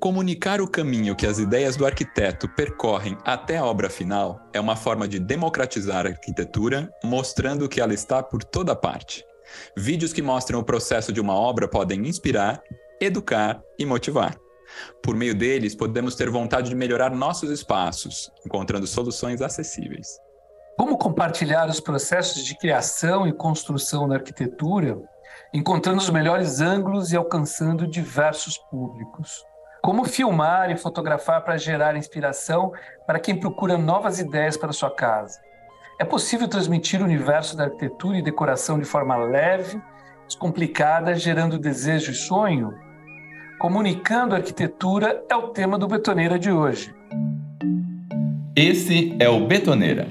Comunicar o caminho que as ideias do arquiteto percorrem até a obra final é uma forma de democratizar a arquitetura, mostrando que ela está por toda parte. Vídeos que mostram o processo de uma obra podem inspirar, educar e motivar. Por meio deles, podemos ter vontade de melhorar nossos espaços, encontrando soluções acessíveis. Como compartilhar os processos de criação e construção da arquitetura, encontrando os melhores ângulos e alcançando diversos públicos? Como filmar e fotografar para gerar inspiração para quem procura novas ideias para sua casa? É possível transmitir o universo da arquitetura e decoração de forma leve, descomplicada, gerando desejo e sonho? Comunicando arquitetura é o tema do Betoneira de hoje. Esse é o Betoneira.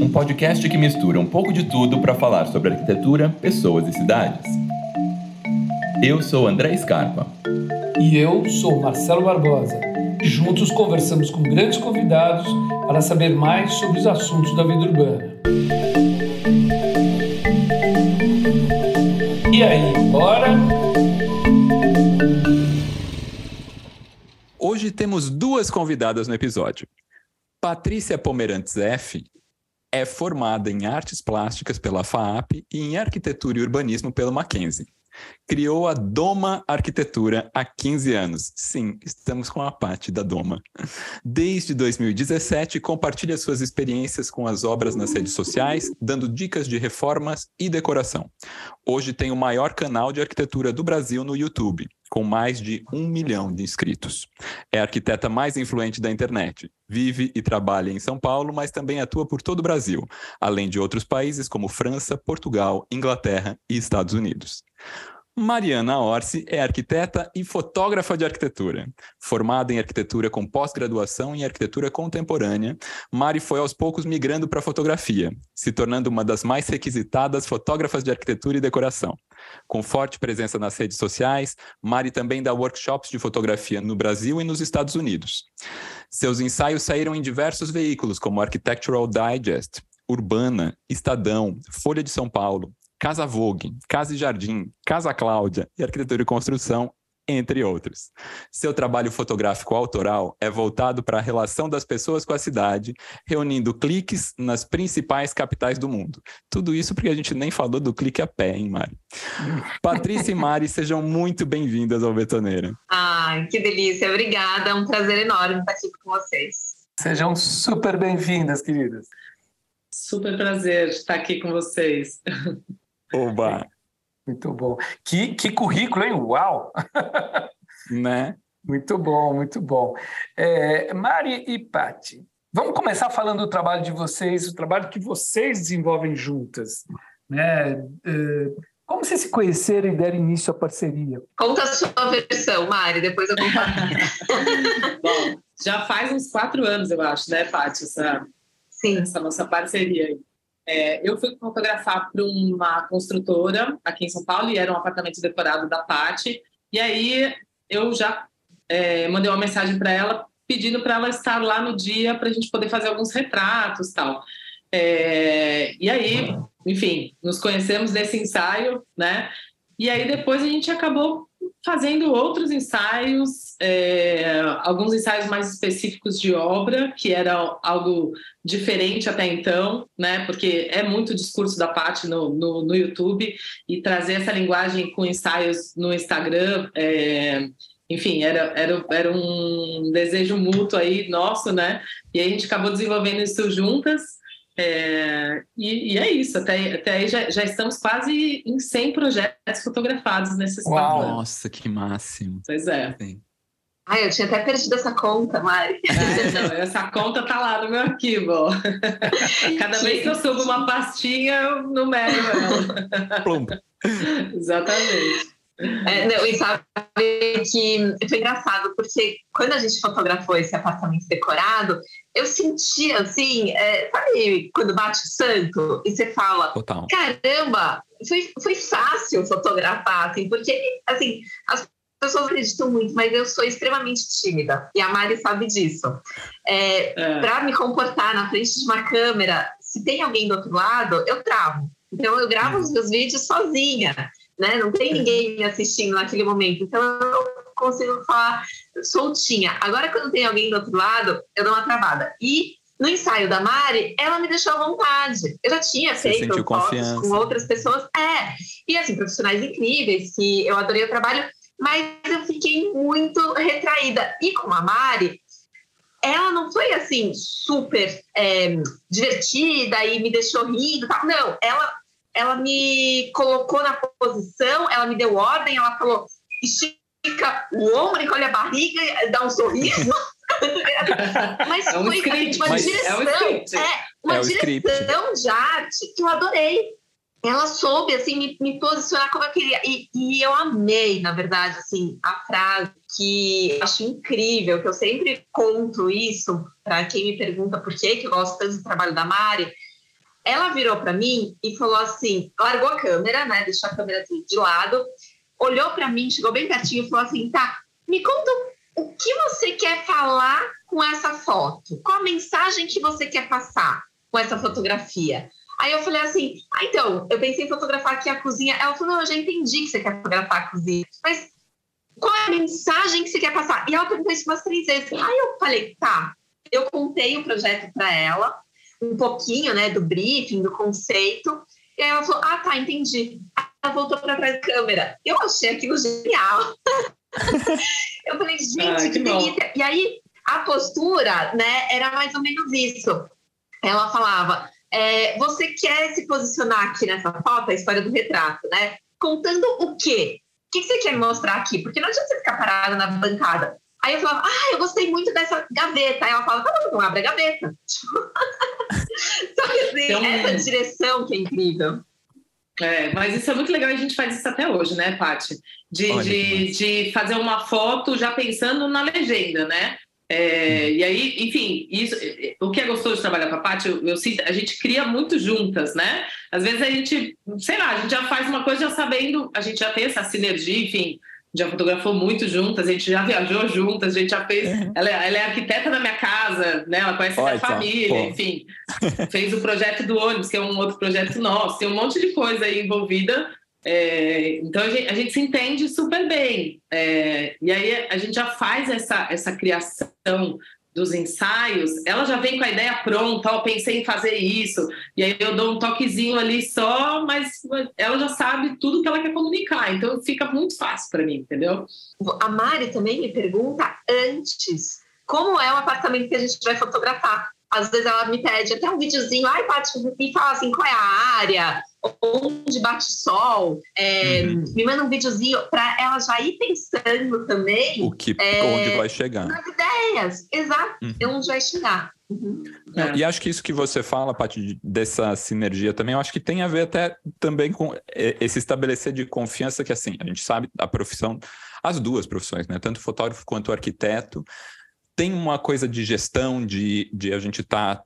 Um podcast que mistura um pouco de tudo para falar sobre arquitetura, pessoas e cidades. Eu sou André Scarpa. E eu sou Marcelo Barbosa. Juntos conversamos com grandes convidados para saber mais sobre os assuntos da vida urbana. E aí, bora? Hoje temos duas convidadas no episódio. Patrícia Pomerantes F é formada em artes plásticas pela FAAP e em arquitetura e urbanismo pelo Mackenzie. Criou a Doma Arquitetura há 15 anos. Sim, estamos com a parte da Doma. Desde 2017, compartilha suas experiências com as obras nas redes sociais, dando dicas de reformas e decoração. Hoje tem o maior canal de arquitetura do Brasil no YouTube, com mais de um milhão de inscritos. É a arquiteta mais influente da internet. Vive e trabalha em São Paulo, mas também atua por todo o Brasil, além de outros países como França, Portugal, Inglaterra e Estados Unidos. Mariana Orsi é arquiteta e fotógrafa de arquitetura. Formada em arquitetura com pós-graduação em arquitetura contemporânea, Mari foi aos poucos migrando para a fotografia, se tornando uma das mais requisitadas fotógrafas de arquitetura e decoração. Com forte presença nas redes sociais, Mari também dá workshops de fotografia no Brasil e nos Estados Unidos. Seus ensaios saíram em diversos veículos, como Architectural Digest, Urbana, Estadão, Folha de São Paulo, Casa Vogue, Casa e Jardim, Casa Cláudia e Arquitetura e Construção, entre outros. Seu trabalho fotográfico autoral é voltado para a relação das pessoas com a cidade, reunindo cliques nas principais capitais do mundo. Tudo isso porque a gente nem falou do clique a pé, hein, Mari? Patrícia e Mari, sejam muito bem-vindas ao Betoneira. Ai, que delícia, obrigada, é um prazer enorme estar aqui com vocês. Sejam super bem-vindas, queridas. Super prazer estar aqui com vocês. Oba! Muito bom. Que, que currículo, hein? Uau! né? Muito bom, muito bom. É, Mari e Pati, vamos começar falando do trabalho de vocês, o trabalho que vocês desenvolvem juntas. Né? É, como vocês se conheceram e deram início à parceria? Conta a sua versão, Mari, depois eu conto a minha. bom, já faz uns quatro anos, eu acho, né, Pati, essa, Sim. essa nossa parceria aí. É, eu fui fotografar para uma construtora aqui em São Paulo e era um apartamento decorado da Pati. E aí eu já é, mandei uma mensagem para ela pedindo para ela estar lá no dia para a gente poder fazer alguns retratos tal. É, e aí, enfim, nos conhecemos nesse ensaio, né? E aí depois a gente acabou fazendo outros ensaios, é, alguns ensaios mais específicos de obra, que era algo diferente até então, né? Porque é muito discurso da parte no, no, no, YouTube e trazer essa linguagem com ensaios no Instagram, é, enfim, era, era, era um desejo mútuo aí nosso, né? E aí a gente acabou desenvolvendo isso juntas. É, e, e, é isso, até, até aí já, já, estamos quase em 100 projetos fotografados nesses Uau. Nossa, que máximo. Pois é. Sim. Ai, eu tinha até perdido essa conta, Mari. É, não, essa conta tá lá no meu arquivo. Cada vez que eu subo uma pastinha, eu numero ela. Exatamente. É, não, e sabe que foi engraçado, porque quando a gente fotografou esse apartamento decorado, eu sentia assim, é, sabe quando bate o santo e você fala, Total. caramba, foi, foi fácil fotografar, assim, porque assim, as pessoas acreditam muito, mas eu sou extremamente tímida, e a Mari sabe disso. É, é. Para me comportar na frente de uma câmera, se tem alguém do outro lado, eu travo. Então eu gravo os meus vídeos sozinha né? Não tem ninguém me assistindo naquele momento. Então eu consigo falar soltinha. Agora, quando tem alguém do outro lado, eu dou uma travada. E no ensaio da Mari, ela me deixou à vontade. Eu já tinha Você feito fotos com outras pessoas. É, e assim, profissionais incríveis, que eu adorei o trabalho, mas eu fiquei muito retraída. E com a Mari, ela não foi assim super é, divertida e me deixou rindo, tal. não. Ela, ela me colocou na posição, ela me deu ordem, ela falou estica o ombro, encolhe a barriga, dá um sorriso. Mas é um foi script, uma mas direção, é, um é uma é direção de arte que eu adorei. Ela soube assim me, me posicionar como eu queria e, e, eu amei, na verdade, assim a frase que acho incrível, que eu sempre conto isso para quem me pergunta por que que eu gosto tanto do trabalho da Mari. Ela virou para mim e falou assim, largou a câmera, né, deixou a câmera assim, de lado, olhou para mim, chegou bem pertinho e falou assim, tá, me conta o que você quer falar com essa foto? Qual a mensagem que você quer passar com essa fotografia? Aí eu falei assim, ah, então, eu pensei em fotografar aqui a cozinha. Ela falou, não, eu já entendi que você quer fotografar a cozinha. Mas qual é a mensagem que você quer passar? E ela perguntou isso umas três vezes. Aí eu falei, tá. Eu contei o projeto para ela, um pouquinho, né, do briefing, do conceito. E aí ela falou, ah, tá, entendi. Ela voltou para trás da câmera. Eu achei aquilo genial. eu falei, gente, Ai, que, que delícia. E aí, a postura, né, era mais ou menos isso. Ela falava, é, você quer se posicionar aqui nessa foto, a história do retrato, né? Contando o quê? O que você quer me mostrar aqui? Porque não adianta você ficar parada na bancada. Aí eu falava, ah, eu gostei muito dessa gaveta. Aí ela fala, tá bom, então abre a gaveta. Só que assim, então... essa direção que é incrível. É, mas isso é muito legal e a gente faz isso até hoje, né, Paty? De, de, de, fazer uma foto já pensando na legenda, né? É, e aí, enfim, isso, o que é gostoso de trabalhar com a Paty, eu, eu, a gente cria muito juntas, né? Às vezes a gente, sei lá, a gente já faz uma coisa já sabendo, a gente já tem essa sinergia, enfim, já fotografou muito juntas, a gente já viajou juntas, a gente já fez. Uhum. Ela, é, ela, é arquiteta da minha casa, né? Ela conhece a minha família, pô. enfim. fez o projeto do ônibus, que é um outro projeto nosso, tem um monte de coisa aí envolvida. É, então a gente, a gente, se entende super bem. É, e aí a gente já faz essa, essa criação dos ensaios, ela já vem com a ideia pronta, ó, pensei em fazer isso, e aí eu dou um toquezinho ali só, mas ela já sabe tudo que ela quer comunicar, então fica muito fácil para mim, entendeu? A Mari também me pergunta antes como é o apartamento que a gente vai fotografar. Às vezes ela me pede até um videozinho, ai, Paty, me fala assim, qual é a área, onde bate sol, é, uhum. me manda um videozinho para ela já ir pensando também. O que, é, onde vai chegar. Nas ideias, exato, uhum. onde vai chegar. Uhum. É. E acho que isso que você fala, Paty, dessa sinergia também, eu acho que tem a ver até também com esse estabelecer de confiança que, assim, a gente sabe a profissão, as duas profissões, né? Tanto fotógrafo quanto arquiteto, tem uma coisa de gestão, de, de a gente estar tá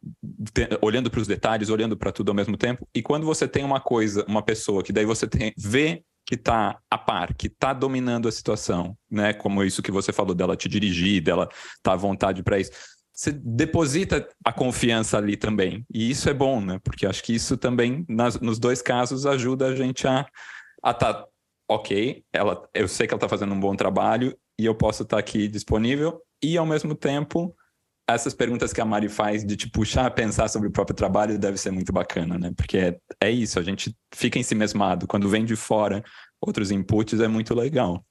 olhando para os detalhes, olhando para tudo ao mesmo tempo. E quando você tem uma coisa, uma pessoa que daí você tem, vê que está a par, que está dominando a situação, né? Como isso que você falou dela te dirigir, dela estar tá à vontade para isso. Você deposita a confiança ali também. E isso é bom, né? Porque acho que isso também, nas, nos dois casos, ajuda a gente a estar, tá, ok, ela, eu sei que ela está fazendo um bom trabalho e eu posso estar tá aqui disponível e, ao mesmo tempo, essas perguntas que a Mari faz de te puxar a pensar sobre o próprio trabalho deve ser muito bacana, né? Porque é, é isso, a gente fica em si mesmado. Quando vem de fora outros inputs, é muito legal.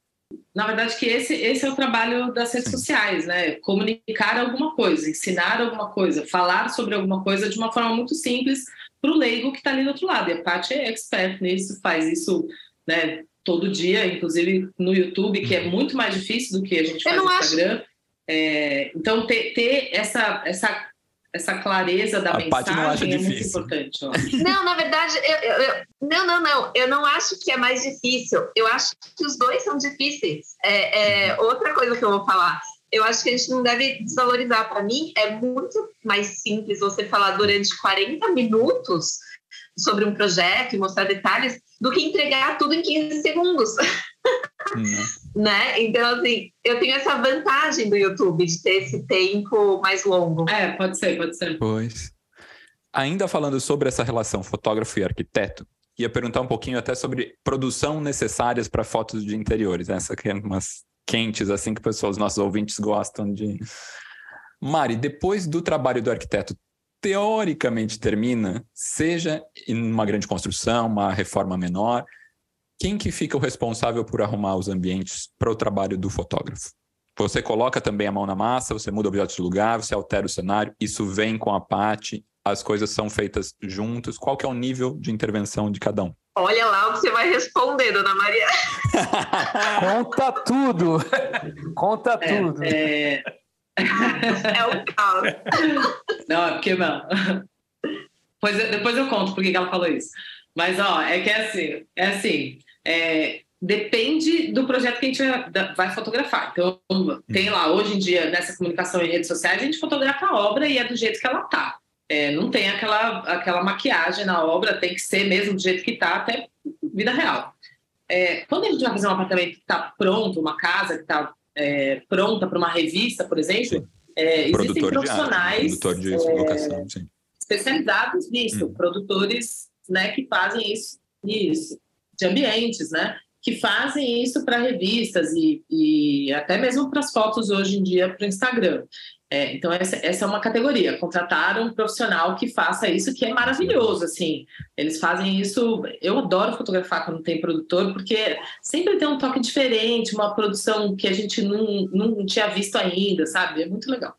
Na verdade, que esse, esse é o trabalho das redes Sim. sociais, né? Comunicar alguma coisa, ensinar alguma coisa, falar sobre alguma coisa de uma forma muito simples para o leigo que está ali do outro lado. E a Paty é expert nisso, faz isso né, todo dia, inclusive no YouTube, que é uhum. muito mais difícil do que a gente faz no Instagram. Acho é, então, ter, ter, essa, essa, essa clareza da a mensagem é muito importante. Ó. Não, na verdade, eu, eu, eu, não, não, não. Eu não acho que é mais difícil. Eu acho que os dois são difíceis. É, é outra coisa que eu vou falar. Eu acho que a gente não deve desvalorizar. Para mim, é muito mais simples você falar durante 40 minutos sobre um projeto e mostrar detalhes do que entregar tudo em 15 segundos. Hum. né? Então, assim, eu tenho essa vantagem do YouTube de ter esse tempo mais longo. É, pode ser, pode ser. Pois. Ainda falando sobre essa relação fotógrafo e arquiteto, ia perguntar um pouquinho até sobre produção necessárias para fotos de interiores. Essa que é uma quentes, assim que pessoas, os nossos ouvintes gostam de. Mari, depois do trabalho do arquiteto, teoricamente termina, seja em uma grande construção, uma reforma menor, quem que fica o responsável por arrumar os ambientes para o trabalho do fotógrafo? Você coloca também a mão na massa, você muda objetos de lugar, você altera o cenário, isso vem com a parte, as coisas são feitas juntos. Qual que é o nível de intervenção de cada um? Olha lá o que você vai responder, dona Maria. Conta tudo. Conta é, tudo. É... é o caos. Não, é porque não. Pois, depois eu conto por que ela falou isso. Mas, ó, é que é assim, é assim, é, depende do projeto que a gente vai fotografar. Então, tem lá, hoje em dia, nessa comunicação em redes sociais, a gente fotografa a obra e é do jeito que ela tá. É, não tem aquela, aquela maquiagem na obra, tem que ser mesmo do jeito que está, até vida real. É, quando a gente vai fazer um apartamento que está pronto, uma casa que está é, pronta para uma revista, por exemplo, é, existem profissionais de, de locação, especializados nisso, hum. produtores né, que fazem isso, isso, de ambientes, né? que fazem isso para revistas e, e, até mesmo para as fotos hoje em dia para o Instagram. É, então, essa, essa, é uma categoria. Contratar um profissional que faça isso, que é maravilhoso, assim. Eles fazem isso... Eu adoro fotografar quando tem produtor, porque sempre tem um toque diferente, uma produção que a gente não, não tinha visto ainda, sabe? É muito legal.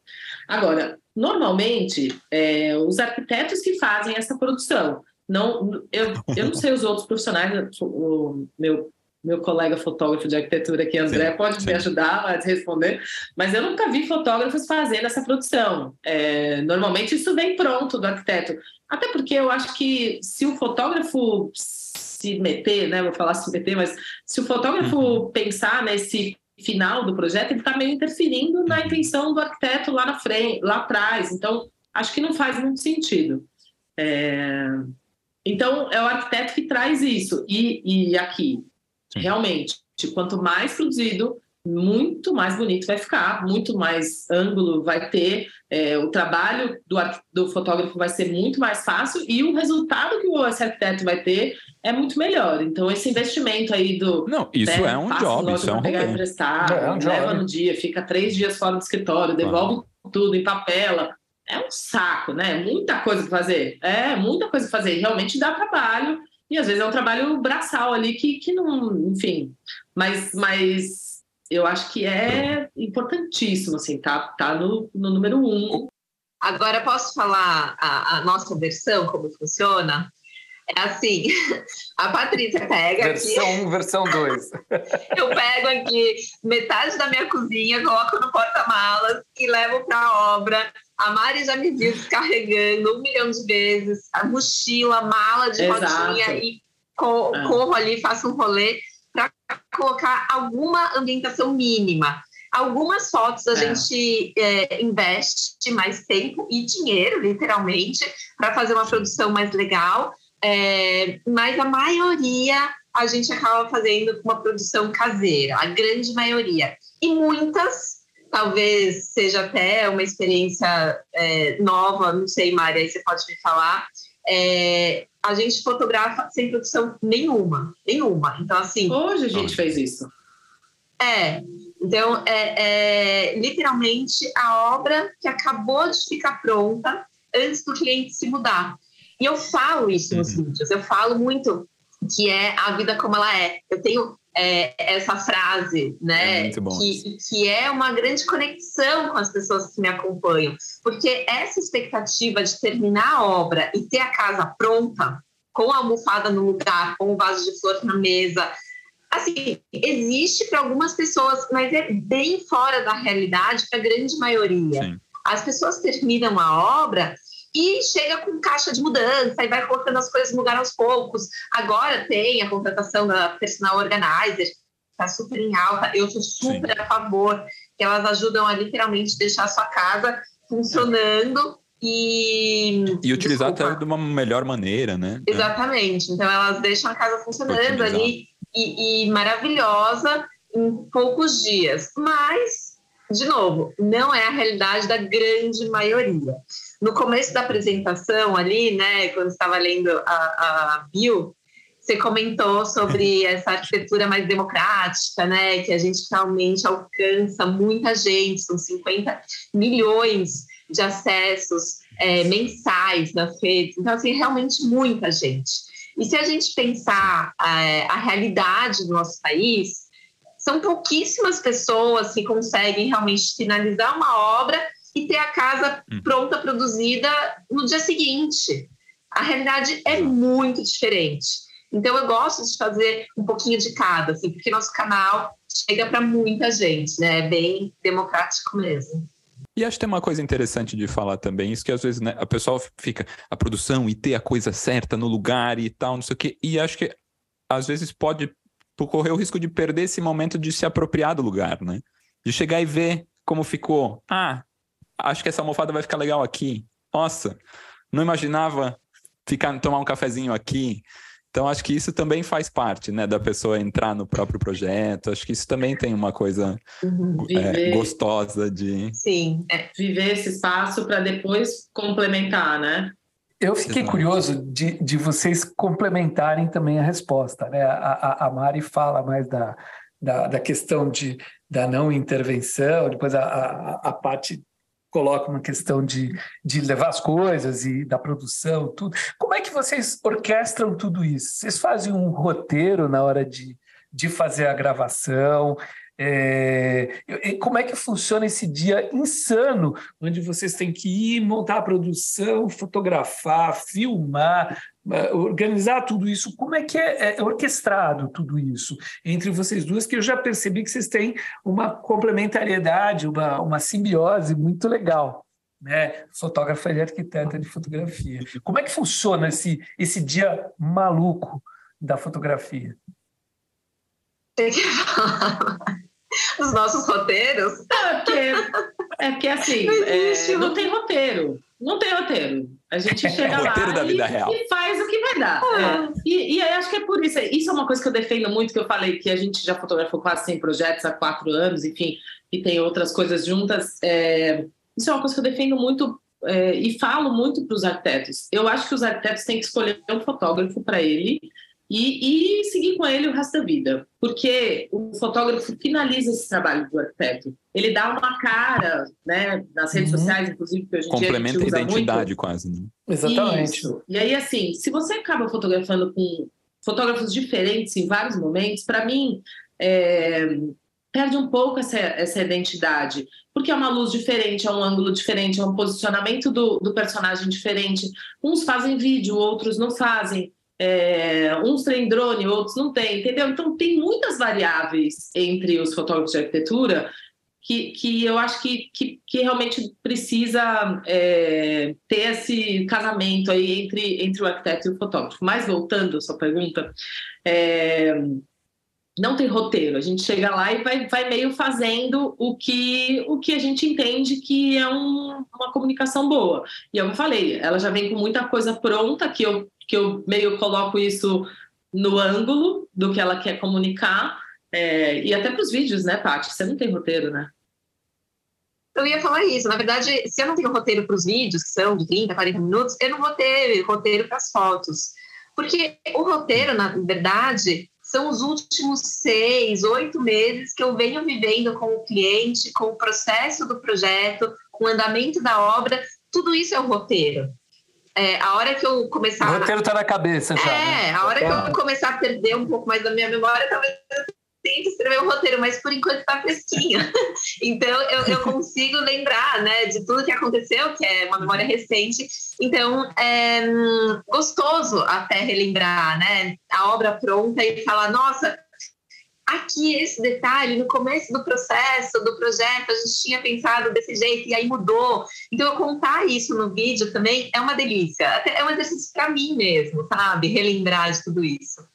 Agora, normalmente, é, os arquitetos que fazem essa produção. Não, eu, eu não sei os outros profissionais, o meu meu colega fotógrafo de arquitetura aqui, André, sim, pode sim. me ajudar a responder, mas eu nunca vi fotógrafos fazendo essa produção. É, normalmente isso vem pronto do arquiteto. Até porque eu acho que se o fotógrafo se meter, né, vou falar se meter, mas se o fotógrafo uhum. pensar nesse final do projeto, ele está meio interferindo na uhum. intenção do arquiteto lá na frente, lá atrás. Então, acho que não faz muito sentido. É... Então, é o arquiteto que traz isso. E, e aqui, Sim. Realmente, quanto mais produzido, muito mais bonito vai ficar, muito mais ângulo vai ter, é, o trabalho do, do, fotógrafo vai ser muito mais fácil e o resultado que o arquiteto vai ter é muito melhor. Então, esse investimento aí do. Não, isso né, é um job, isso é um pegar emprestado, é, é um leva job. no dia, fica três dias fora do escritório, devolve ah. tudo, empapela. É um saco, né? Muita coisa para fazer. É, muita coisa para fazer. Realmente dá trabalho e às vezes é um trabalho braçal ali que, que não, enfim. Mas, mas eu acho que é importantíssimo, assim, tá, tá no, no número um. Agora posso falar a, a nossa versão, como funciona? É assim, a Patrícia pega versão aqui... 1, versão 2. eu pego aqui metade da minha cozinha, coloco no porta-malas e levo para a obra a Mari já me viu descarregando um milhão de vezes a mochila, mala de Exato. rodinha e co é. corro ali, faço um rolê para colocar alguma ambientação mínima. Algumas fotos a é. gente é, investe mais tempo e dinheiro, literalmente, para fazer uma produção mais legal, é, mas a maioria a gente acaba fazendo uma produção caseira, a grande maioria. E muitas talvez seja até uma experiência é, nova, não sei, Maria, aí você pode me falar. É, a gente fotografa sem produção nenhuma, nenhuma. Então, assim. Hoje a gente fez isso. É, então, é, é, literalmente a obra que acabou de ficar pronta antes do cliente se mudar. E eu falo isso nos uhum. vídeos, eu falo muito que é a vida como ela é. Eu tenho é, essa frase, né? É que, que é uma grande conexão com as pessoas que me acompanham. Porque essa expectativa de terminar a obra e ter a casa pronta, com a almofada no lugar, com o vaso de flor na mesa, assim, existe para algumas pessoas, mas é bem fora da realidade para a grande maioria. Sim. As pessoas terminam a obra e chega com caixa de mudança e vai colocando as coisas no lugar aos poucos. Agora tem a contratação da personal organizer, está super em alta. Eu sou super Sim. a favor, que elas ajudam a literalmente deixar a sua casa funcionando. E, e utilizar Desculpa. até de uma melhor maneira, né? Exatamente. Então elas deixam a casa funcionando ali e, e maravilhosa em poucos dias. Mas de novo, não é a realidade da grande maioria. No começo da apresentação ali, né, quando estava lendo a, a bio, você comentou sobre essa arquitetura mais democrática, né? Que a gente realmente alcança muita gente, são 50 milhões de acessos é, mensais nas redes. Então, assim, realmente muita gente. E se a gente pensar é, a realidade do nosso país, são pouquíssimas pessoas que conseguem realmente finalizar uma obra e ter a casa hum. pronta, produzida no dia seguinte. A realidade é muito diferente. Então, eu gosto de fazer um pouquinho de cada, assim, porque nosso canal chega para muita gente, né? É bem democrático mesmo. E acho que tem uma coisa interessante de falar também, isso que às vezes né, a pessoa fica a produção e ter a coisa certa no lugar e tal, não sei o quê. E acho que às vezes pode correr o risco de perder esse momento de se apropriar do lugar, né? De chegar e ver como ficou. Ah, acho que essa almofada vai ficar legal aqui. Nossa, não imaginava ficar tomar um cafezinho aqui. Então, acho que isso também faz parte, né, da pessoa entrar no próprio projeto. Acho que isso também tem uma coisa uhum. é, gostosa de. Sim, é, viver esse espaço para depois complementar, né? Eu fiquei Exato. curioso de, de vocês complementarem também a resposta. Né? A, a, Mari fala mais da, da, da, questão de, da não intervenção, depois a, a, a parte coloca uma questão de, de levar as coisas e da produção, tudo. Como é que vocês orquestram tudo isso? Vocês fazem um roteiro na hora de, de fazer a gravação? É, como é que funciona esse dia insano, onde vocês têm que ir montar a produção, fotografar, filmar, organizar tudo isso? Como é que é, é, orquestrado tudo isso entre vocês duas? Que eu já percebi que vocês têm uma complementariedade, uma, uma simbiose muito legal. Né? Fotógrafa e arquiteta de fotografia. Como é que funciona esse, esse dia maluco da fotografia? Tem que falar os nossos roteiros. Não, é porque, é porque assim, não, é, não tem roteiro. Não tem roteiro. A gente chega é lá da vida e, real. e faz o que vai dar. Ah. É. E, e acho que é por isso. Isso é uma coisa que eu defendo muito, que eu falei que a gente já fotografou quase 100 projetos há quatro anos, enfim, e tem outras coisas juntas. É, isso é uma coisa que eu defendo muito é, e falo muito para os arquitetos. Eu acho que os arquitetos têm que escolher um fotógrafo para ele e, e, seguir com ele o resto da vida. Porque o fotógrafo finaliza esse trabalho do arquiteto. Ele dá uma cara, né, nas redes uhum. sociais, inclusive, que hoje em Complementa dia a, a identidade muito. quase, né? Exatamente. Isso. E aí, assim, se você acaba fotografando com fotógrafos diferentes em vários momentos, para mim, é, perde um pouco essa, essa identidade. Porque é uma luz diferente, é um ângulo diferente, é um posicionamento do, do personagem diferente. Uns fazem vídeo, outros não fazem é, uns têm drone, outros não têm, entendeu? Então tem muitas variáveis entre os fotógrafos de arquitetura que, que eu acho que, que, que realmente precisa é, ter esse casamento aí entre, entre o arquiteto e o fotógrafo. Mas voltando à sua pergunta, é, não tem roteiro. A gente chega lá e vai, vai meio fazendo o que, o que a gente entende que é um, uma comunicação boa. E eu falei, ela já vem com muita coisa pronta que eu que eu meio coloco isso no ângulo do que ela quer comunicar. É, e até para os vídeos, né, Paty? Você não tem roteiro, né? Eu ia falar isso. Na verdade, se eu não tenho roteiro para os vídeos, que são de 30, 40 minutos, eu não vou ter roteiro para as fotos. Porque o roteiro, na verdade, são os últimos seis, oito meses que eu venho vivendo com o cliente, com o processo do projeto, com o andamento da obra. Tudo isso é o roteiro é, a hora que eu começar. O roteiro tá na cabeça já. É, né? a hora que eu começar a perder um pouco mais da minha memória, talvez eu tenha que escrever um roteiro, mas por enquanto tá fresquinho. então eu, eu, consigo lembrar, né, de tudo que aconteceu, que é uma memória recente. Então é gostoso até relembrar, né, a obra pronta e falar, nossa aqui esse detalhe, no começo do processo, do projeto, a gente tinha pensado desse jeito e aí mudou. Então, eu contar isso no vídeo também é uma delícia. É um exercício para mim mesmo, sabe? Relembrar de tudo isso.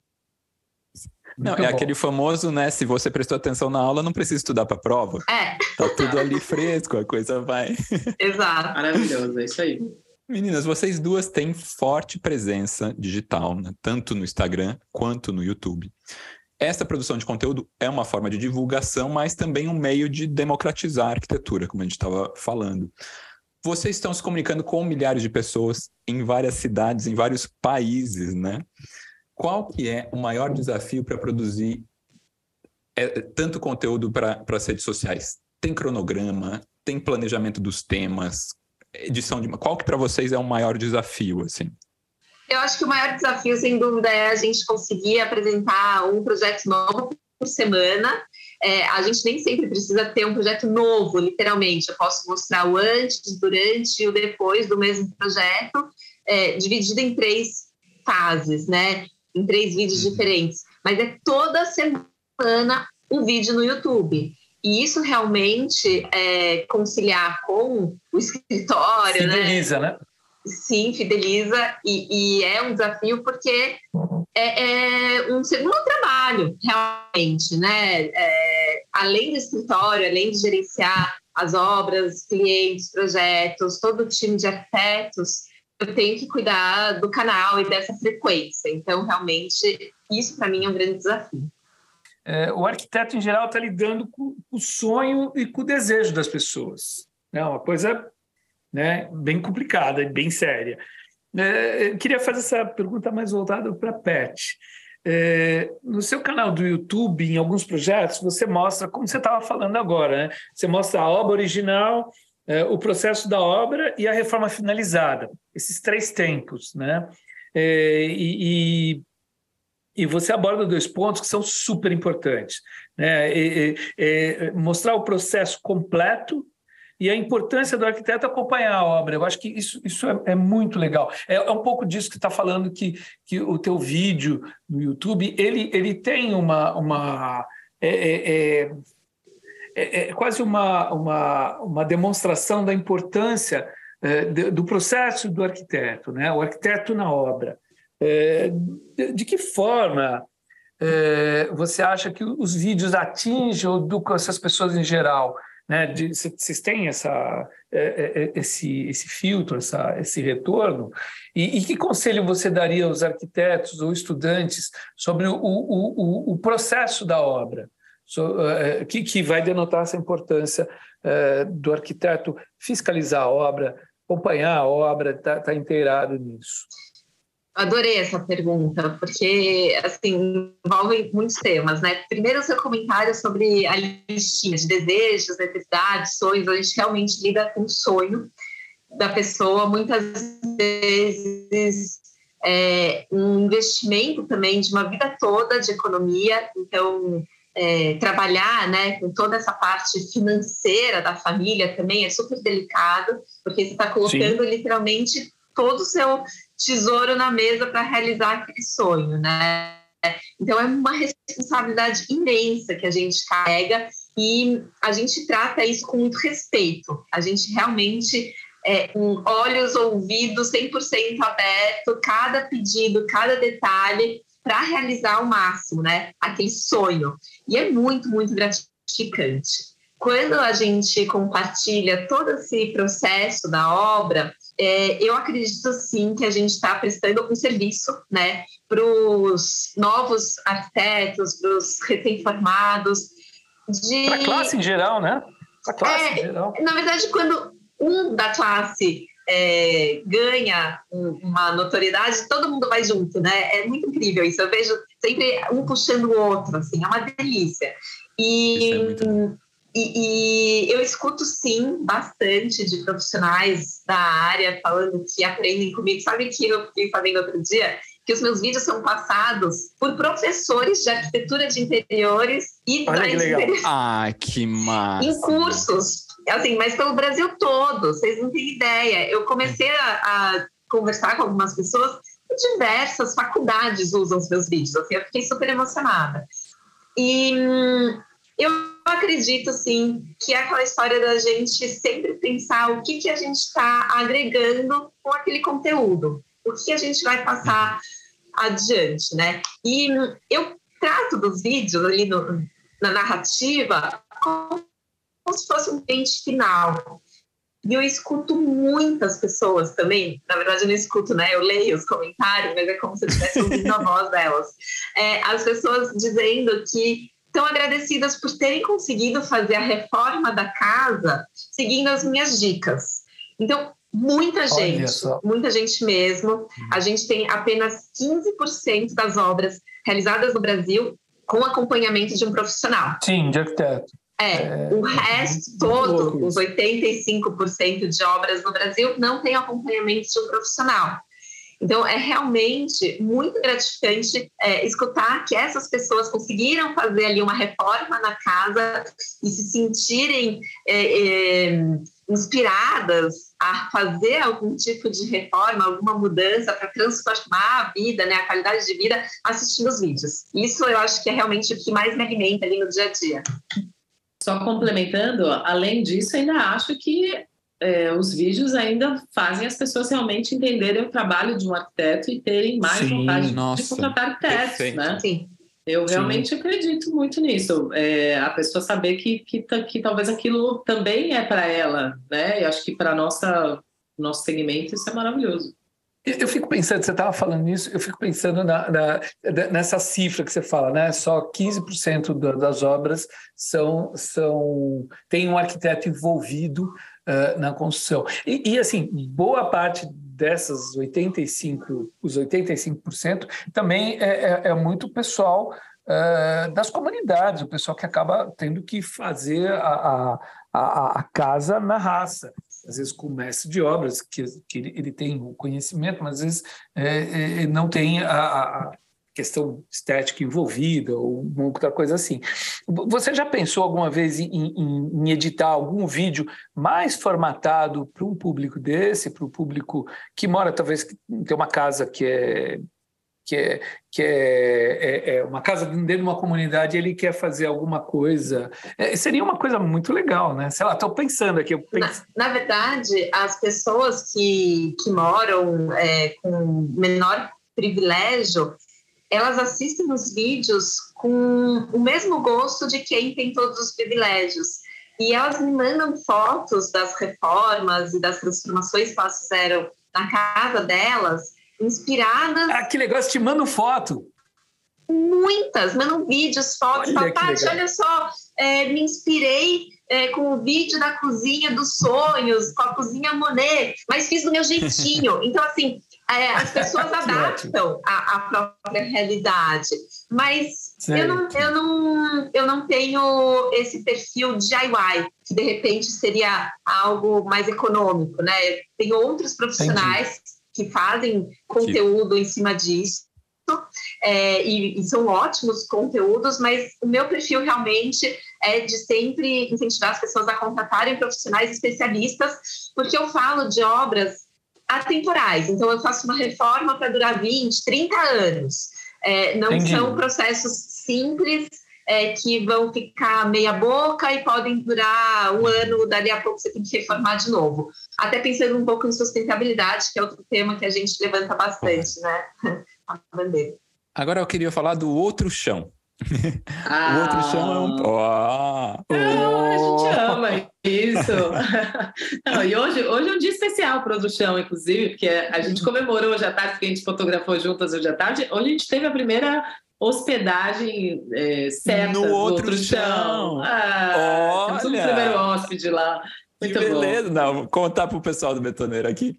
Não, é aquele famoso, né? Se você prestou atenção na aula, não precisa estudar para prova. É. Tá tudo ali fresco, a coisa vai. Exato. Maravilhoso, é isso aí. Meninas, vocês duas têm forte presença digital, né? tanto no Instagram quanto no YouTube. Essa produção de conteúdo é uma forma de divulgação, mas também um meio de democratizar a arquitetura, como a gente estava falando. Vocês estão se comunicando com milhares de pessoas em várias cidades, em vários países, né? qual que é o maior desafio para produzir é, tanto conteúdo para as redes sociais? Tem cronograma, tem planejamento dos temas, edição de... Qual que para vocês é o maior desafio, assim? Eu acho que o maior desafio, sem dúvida, é a gente conseguir apresentar um projeto novo por semana. É, a gente nem sempre precisa ter um projeto novo, literalmente. Eu posso mostrar o antes, durante e o depois do mesmo projeto, é, dividido em três fases, né? Em três vídeos uhum. diferentes. Mas é toda semana um vídeo no YouTube. E isso realmente é, conciliar com o escritório? Fideliza, né? né? Sim, fideliza. E, e, é um desafio porque é, é, um segundo trabalho, realmente, né? É, além do escritório, além de gerenciar as obras, clientes, projetos, todo o time de arquitetos, eu tenho que cuidar do canal e dessa frequência. Então, realmente, isso para mim é um grande desafio. É, o arquiteto, em geral, está lidando com o sonho e com o desejo das pessoas. É uma coisa né, bem complicada e bem séria. É, eu queria fazer essa pergunta mais voltada para Pet. É, no seu canal do YouTube, em alguns projetos, você mostra, como você estava falando agora, né? você mostra a obra original, é, o processo da obra e a reforma finalizada, esses três tempos. Né? É, e, e, e, você aborda dois pontos que são super importantes. Né? E, mostrar o processo completo e a importância do arquiteto acompanhar a obra. Eu acho que isso, isso é, é muito legal. É, é, um pouco disso que está falando que, que o teu vídeo no YouTube ele, ele tem uma, uma é, é, é, é, é quase uma, uma, uma demonstração da importância do processo do arquiteto, né? o arquiteto na obra. De, que forma você acha que os vídeos atingem ou educam essas pessoas em geral? Né, vocês têm essa, é, é, é, esse, esse filtro, essa, esse retorno? E, e, que conselho você daria aos arquitetos ou estudantes sobre o, o, o, o processo da obra? So, que, que vai denotar essa importância do arquiteto fiscalizar a obra, acompanhar a obra, estar tá, tá inteirado nisso? Adorei essa pergunta, porque assim envolve muitos temas, né? Primeiro, o seu comentário sobre a listinha de desejos, necessidades, sonhos. A gente realmente lida com o sonho da pessoa, muitas vezes é, um investimento também de uma vida toda de economia. Então, é, trabalhar né, com toda essa parte financeira da família também é super delicado, porque você está colocando Sim. literalmente todo o seu tesouro na mesa para realizar aquele sonho, né? Então é uma responsabilidade imensa que a gente carrega e a gente trata isso com muito respeito. A gente realmente é, com olhos, ouvidos 100% aberto, cada pedido, cada detalhe para realizar ao máximo, né? Aquele sonho. E é muito, muito gratificante. Quando a gente compartilha todo esse processo da obra, é, eu acredito sim que a gente está prestando um serviço né, para os novos arquitetos, para os recém-formados. De... Para a classe em geral, né? Para a classe é, em geral. Na verdade, quando um da classe é, ganha uma notoriedade, todo mundo vai junto, né? É muito incrível isso. Eu vejo sempre um puxando o outro, assim, é uma delícia. E, é muito... E, e, eu escuto sim bastante de profissionais da área falando que aprendem comigo. Sabe que eu fiquei sabendo outro dia? Que os meus vídeos são passados por professores de arquitetura de interiores e Olha que legal. Ah, que massa! Em cursos, assim, mas pelo Brasil todo, vocês não têm ideia. Eu comecei a, a conversar com algumas pessoas e diversas faculdades usam os meus vídeos. Assim, eu fiquei super emocionada. E hum, eu acredito, sim, que é aquela história da gente sempre pensar o que, que a gente está agregando com aquele conteúdo, o que a gente vai passar adiante, né? E eu trato dos vídeos ali no, na narrativa como, se fosse um pente final. E eu escuto muitas pessoas também, na verdade eu não escuto, né? Eu leio os comentários, mas é como se eu estivesse ouvindo a voz delas. É, as pessoas dizendo que estão agradecidas por terem conseguido fazer a reforma da casa seguindo as minhas dicas. Então, Muita gente, muita gente mesmo. A gente tem apenas 15% das obras realizadas no Brasil com acompanhamento de um profissional. Sim, de arquiteto. É, é, o resto todo, os 85% de obras no Brasil, não tem acompanhamento de um profissional. Então, é realmente muito gratificante é, escutar que essas pessoas conseguiram fazer ali uma reforma na casa e se sentirem é, é, inspiradas a fazer algum tipo de reforma, alguma mudança para transformar a vida, né, a qualidade de vida, assistindo os vídeos. Isso eu acho que é realmente o que mais me alimenta ali no dia a dia. Só complementando, além disso, ainda acho que é, os vídeos ainda fazem as pessoas realmente entenderem o trabalho de um arquiteto e terem mais Sim, vontade nossa, de contratar arquitetos, perfeito. né? Sim. Eu realmente Sim. acredito muito nisso. É, a pessoa saber que, que, que talvez aquilo também é para ela, né? E acho que para nossa nosso segmento isso é maravilhoso. Eu fico pensando, você estava falando nisso, eu fico pensando na, na, nessa cifra que você fala, né? Só 15% das obras são, são tem um arquiteto envolvido na construção. E, e, assim, boa parte dessas 85, os 85% também é, é, é muito pessoal uh, das comunidades, o pessoal que acaba tendo que fazer a, a, a casa na raça às vezes com o mestre de obras, que, que ele, ele tem o conhecimento, mas às vezes é, é, não tem a, a, questão estética envolvida ou outra coisa assim. Você já pensou alguma vez em, em, em editar algum vídeo mais formatado para um público desse, para o público que mora, talvez, tem uma casa que é que é, que é, é, é, uma casa dentro de uma comunidade ele quer fazer alguma coisa. É, seria uma coisa muito legal, né? Sei lá, estou pensando aqui. Penso... Na, na, verdade, as pessoas que, que moram é, com menor privilégio, elas assistem os vídeos com o mesmo gosto de quem tem todos os privilégios. E elas me mandam fotos das reformas e das transformações que elas fizeram na casa delas, inspiradas. Ah, que negócio, te mando foto. Muitas, mandam vídeos, fotos. Olha, Paty, olha só, é, me inspirei é, com o vídeo da cozinha dos sonhos, com a cozinha Monet, mas fiz do meu jeitinho. Então, assim, é, as pessoas adaptam a, a, própria realidade. Mas eu não, eu, não, eu não tenho esse perfil DIY, que de repente seria algo mais econômico, né? Tem outros profissionais Entendi. que fazem conteúdo em cima disso. É, e, e, são ótimos conteúdos, mas o meu perfil realmente é de sempre incentivar as pessoas a contratarem profissionais especialistas, porque eu falo de obras atemporais. Então, eu faço uma reforma para durar 20, 30 anos. É, não Entendi. são processos simples é, que vão ficar meia boca e podem durar um ano, dali a pouco você tem que reformar de novo. Até pensando um pouco em sustentabilidade, que é outro tema que a gente levanta bastante, né? A bandeira. Agora eu queria falar do outro chão, Ah. o outro chão é um. Oh. Não, a gente ama isso. Não, e hoje, hoje é um dia especial para o outro chão, inclusive, porque a gente comemorou hoje à tarde, porque a gente fotografou juntas hoje à tarde. Hoje a gente teve a primeira hospedagem é, certa no outro, outro chão. chão. Ah, Olha. Temos um primeiro hóspede lá. Muito que beleza. Bom. Não, vou contar para o pessoal do Betoneiro aqui.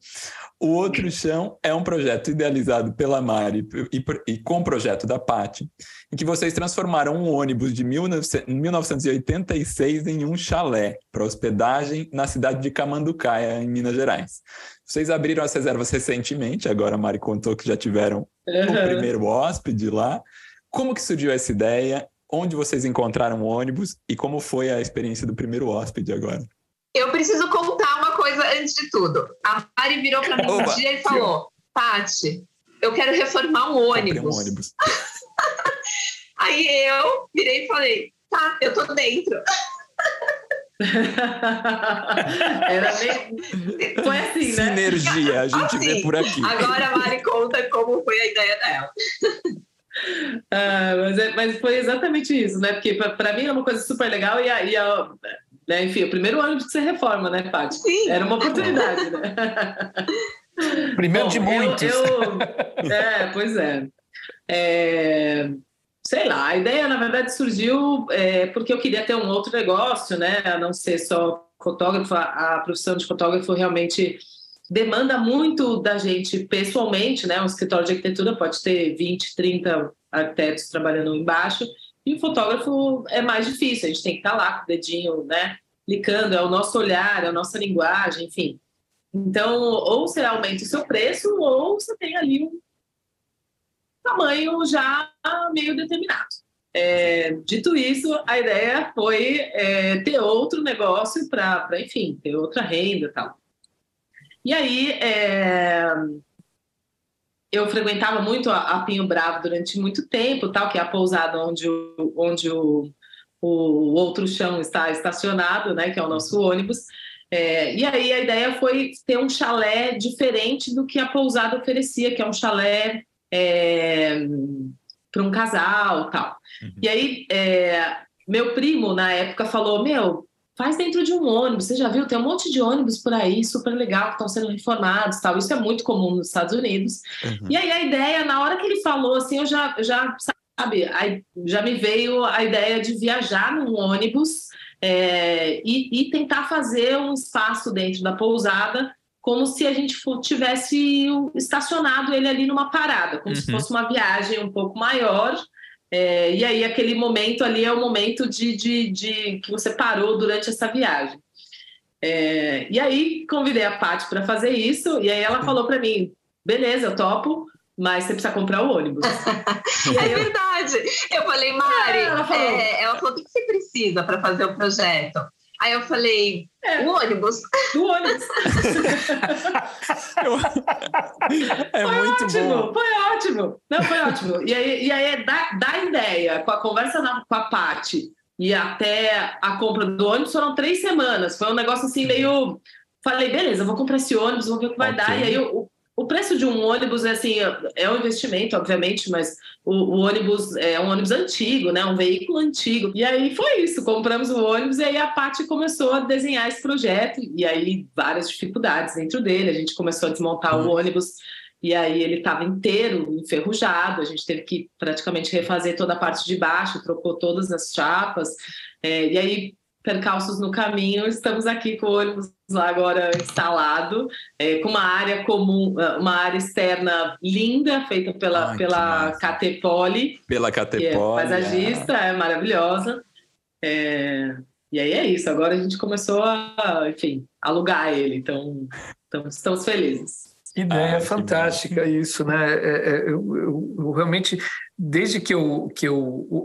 O Outro Chão é um projeto idealizado pela Mari e, e com o projeto da Pati, em que vocês transformaram um ônibus de 1986 em um chalé para hospedagem na cidade de Camanducaia, em Minas Gerais. Vocês abriram as reservas recentemente, agora a Mari contou que já tiveram uhum. o primeiro hóspede lá. Como que surgiu essa ideia? Onde vocês encontraram o ônibus e como foi a experiência do primeiro hóspede agora? Eu preciso contar uma coisa antes de tudo. A Mari virou para mim um dia e falou: Pati, eu quero reformar um ônibus. Um ônibus. Aí eu virei e falei: tá, eu tô dentro. Era bem... Foi assim, né? Sinergia, a gente assim, vê por aqui. Agora a Mari conta como foi a ideia dela. Ah, mas, é, mas, foi exatamente isso, né? Porque para mim é uma coisa super legal e a, e a, né? Enfim, o primeiro ônibus que você reforma, né, Paty? Sim. Era uma oportunidade, né? Primeiro Bom, de muitos. Eu, eu, é, pois é. é. Sei lá, a ideia, na verdade, surgiu é, porque eu queria ter um outro negócio, né? A não ser só fotógrafo. A profissão de fotógrafo realmente demanda muito da gente pessoalmente, né? Um escritório de arquitetura pode ter 20, 30 arquitetos trabalhando embaixo, e o fotógrafo é mais difícil, a gente tem que estar lá com o dedinho, né? Clicando, é o nosso olhar, é a nossa linguagem, enfim. Então, ou você aumenta o seu preço, ou você tem ali um tamanho já meio determinado. É, dito isso, a ideia foi é, ter outro negócio para, enfim, ter outra renda e tal. E aí, é, eu frequentava muito a, a, Pinho Bravo durante muito tempo, tal, que é a pousada onde o, onde o, o outro chão está estacionado, né, que é o nosso ônibus. É, e aí a ideia foi ter um chalé diferente do que a pousada oferecia, que é um chalé é, para um casal tal. Uhum. E aí é, meu primo na época falou, meu, faz dentro de um ônibus. Você já viu? Tem um monte de ônibus por aí, super legal, que estão sendo reformados tal. Isso é muito comum nos Estados Unidos. Uhum. E aí a ideia, na hora que ele falou, assim, eu já, já sabe, aí já me veio a ideia de viajar num ônibus é, e, e, tentar fazer um espaço dentro da pousada como se a gente tivesse estacionado ele ali numa parada, como uhum. se fosse uma viagem um pouco maior, é, e aí aquele momento ali é o momento de, de, de que você parou durante essa viagem. É, e aí convidei a Paty para fazer isso, e aí ela falou para mim: beleza, eu topo, mas você precisa comprar o ônibus. é eu... verdade. Eu falei, Mari, é, ela, falou, é, ela falou: o que você precisa para fazer o projeto? Aí eu falei, é, o ônibus. Do ônibus. é foi muito ótimo, bom. Foi ótimo. Não, foi ótimo. E aí, e aí é da, da ideia, com a conversa na, com a Paty e até a compra do ônibus foram três semanas. Foi um negócio assim meio. Falei, beleza, vou comprar esse ônibus, vou ver o que vai okay. dar. E aí o, o preço de um ônibus é assim, é um investimento, obviamente, mas o, o, ônibus é um ônibus antigo, né? Um veículo antigo. E aí foi isso, compramos o ônibus e aí a Paty começou a desenhar esse projeto e aí várias dificuldades dentro dele. A gente começou a desmontar uhum. o ônibus e aí ele estava inteiro, enferrujado. A gente teve que praticamente refazer toda a parte de baixo, trocou todas as chapas. É, e aí percalços no caminho, estamos aqui com o ônibus lá agora instalado, é, com uma área comum, ah, uma área externa linda, feita pela, Ai, pela Catepoli. Pela Catepoli. É paisagista, é, é maravilhosa. É, e aí é isso, agora a gente começou a, enfim, alugar ele, então, então estamos felizes. Ideia ah, fantástica isso, né? É, é, eu, eu, eu, realmente, desde que eu, que eu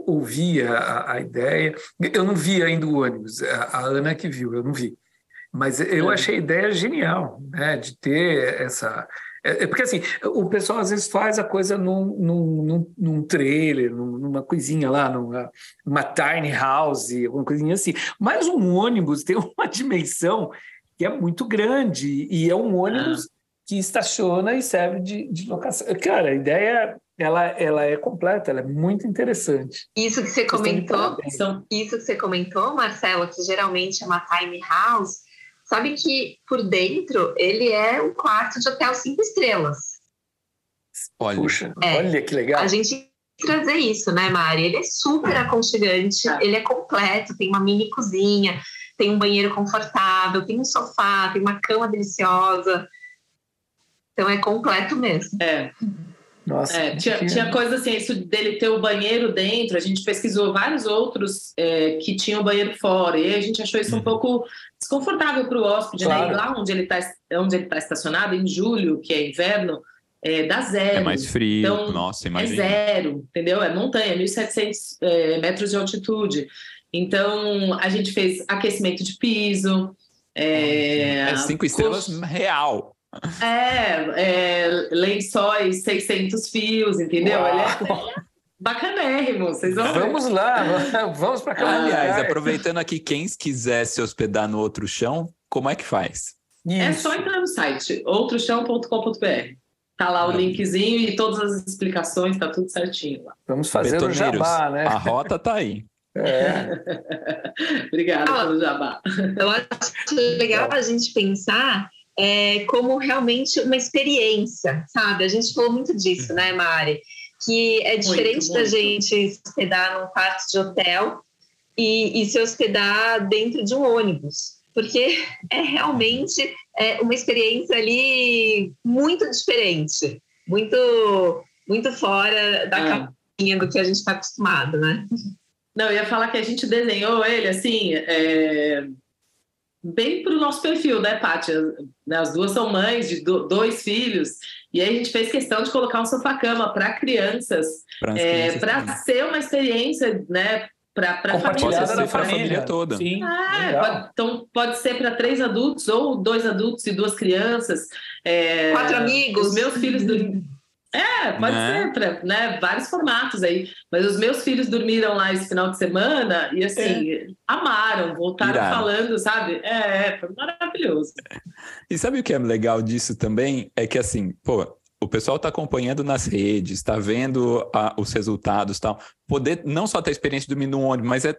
ouvia a, a, ideia, eu não vi ainda o ônibus, a, a Ana que viu, eu não vi. Mas eu é. achei a ideia genial, né? De ter essa. É, é, porque assim, o pessoal às vezes faz a coisa num, num, num, num trailer, numa coisinha lá, numa, numa tiny house, alguma coisinha assim. Mas um ônibus tem uma dimensão que é muito grande e é um ônibus. Ah que estaciona e serve de, de locação. Cara, a ideia ela, ela é completa, ela é muito interessante. Isso que você comentou, isso que você comentou, Marcelo, que geralmente é uma tiny house, sabe que por dentro ele é um quarto de hotel cinco estrelas. Olha, Puxa, é, olha que legal. A gente trazer isso, né, Mari? Ele é super aconchegante, é. ele é completo, tem uma mini cozinha, tem um banheiro confortável, tem um sofá, tem uma cama deliciosa. Então é completo mesmo. É. Nossa, é, tinha, tinha coisa assim, isso dele ter o banheiro dentro, a gente pesquisou vários outros é, que tinham banheiro fora, e a gente achou isso um uhum. pouco desconfortável para o hóspede, claro. né? E lá onde ele está onde ele tá estacionado, em julho, que é inverno, é, dá zero. É mais frio, então, nossa, é imagina. É zero, entendeu? É montanha, 1.700 é, metros de altitude. Então, a gente fez aquecimento de piso. É, é cinco estrelas real. É, é, lençóis, 600 fios, entendeu? Ele é bacanérrimo, vocês vão Vamos lá, vamos para cá. Aliás, aproveitando aqui, quem quiser se hospedar no Outro Chão, como é que faz? Isso. É só entrar no site, outrochão.com.br. Tá lá o linkzinho e todas as explicações, tá tudo certinho lá. Vamos fazer o jabá, né? A rota tá aí. É. Obrigada ah, pelo jabá. Eu acho legal a gente pensar é, como realmente uma experiência, sabe? A gente falou muito disso, né, Mari? Que é diferente muito, da muito. gente se hospedar num quarto de hotel e, e se hospedar dentro de um ônibus. porque é realmente é, uma experiência ali muito diferente, muito, muito fora da capinha do que a gente está acostumado, né? Não, eu ia falar que a gente desenhou ele assim, é, bem para o nosso perfil, né, Paty? As duas são mães de dois filhos, e aí a gente fez questão de colocar um sofá-cama para crianças, para é, ser uma experiência, né? Para a família, família. família toda. Sim, ah, pode, então pode ser para três adultos ou dois adultos e duas crianças. É, Quatro amigos. Os meus filhos do, é, pode né? ser, pra, né? Vários formatos aí. Mas os meus filhos dormiram lá esse final de semana e assim, é. amaram, voltaram Irado. falando, sabe? É, foi maravilhoso. E sabe o que é legal disso também? É que assim, pô, o pessoal está acompanhando nas redes, está vendo a, os resultados tal. Poder não só ter a experiência de dormir no ônibus, mas é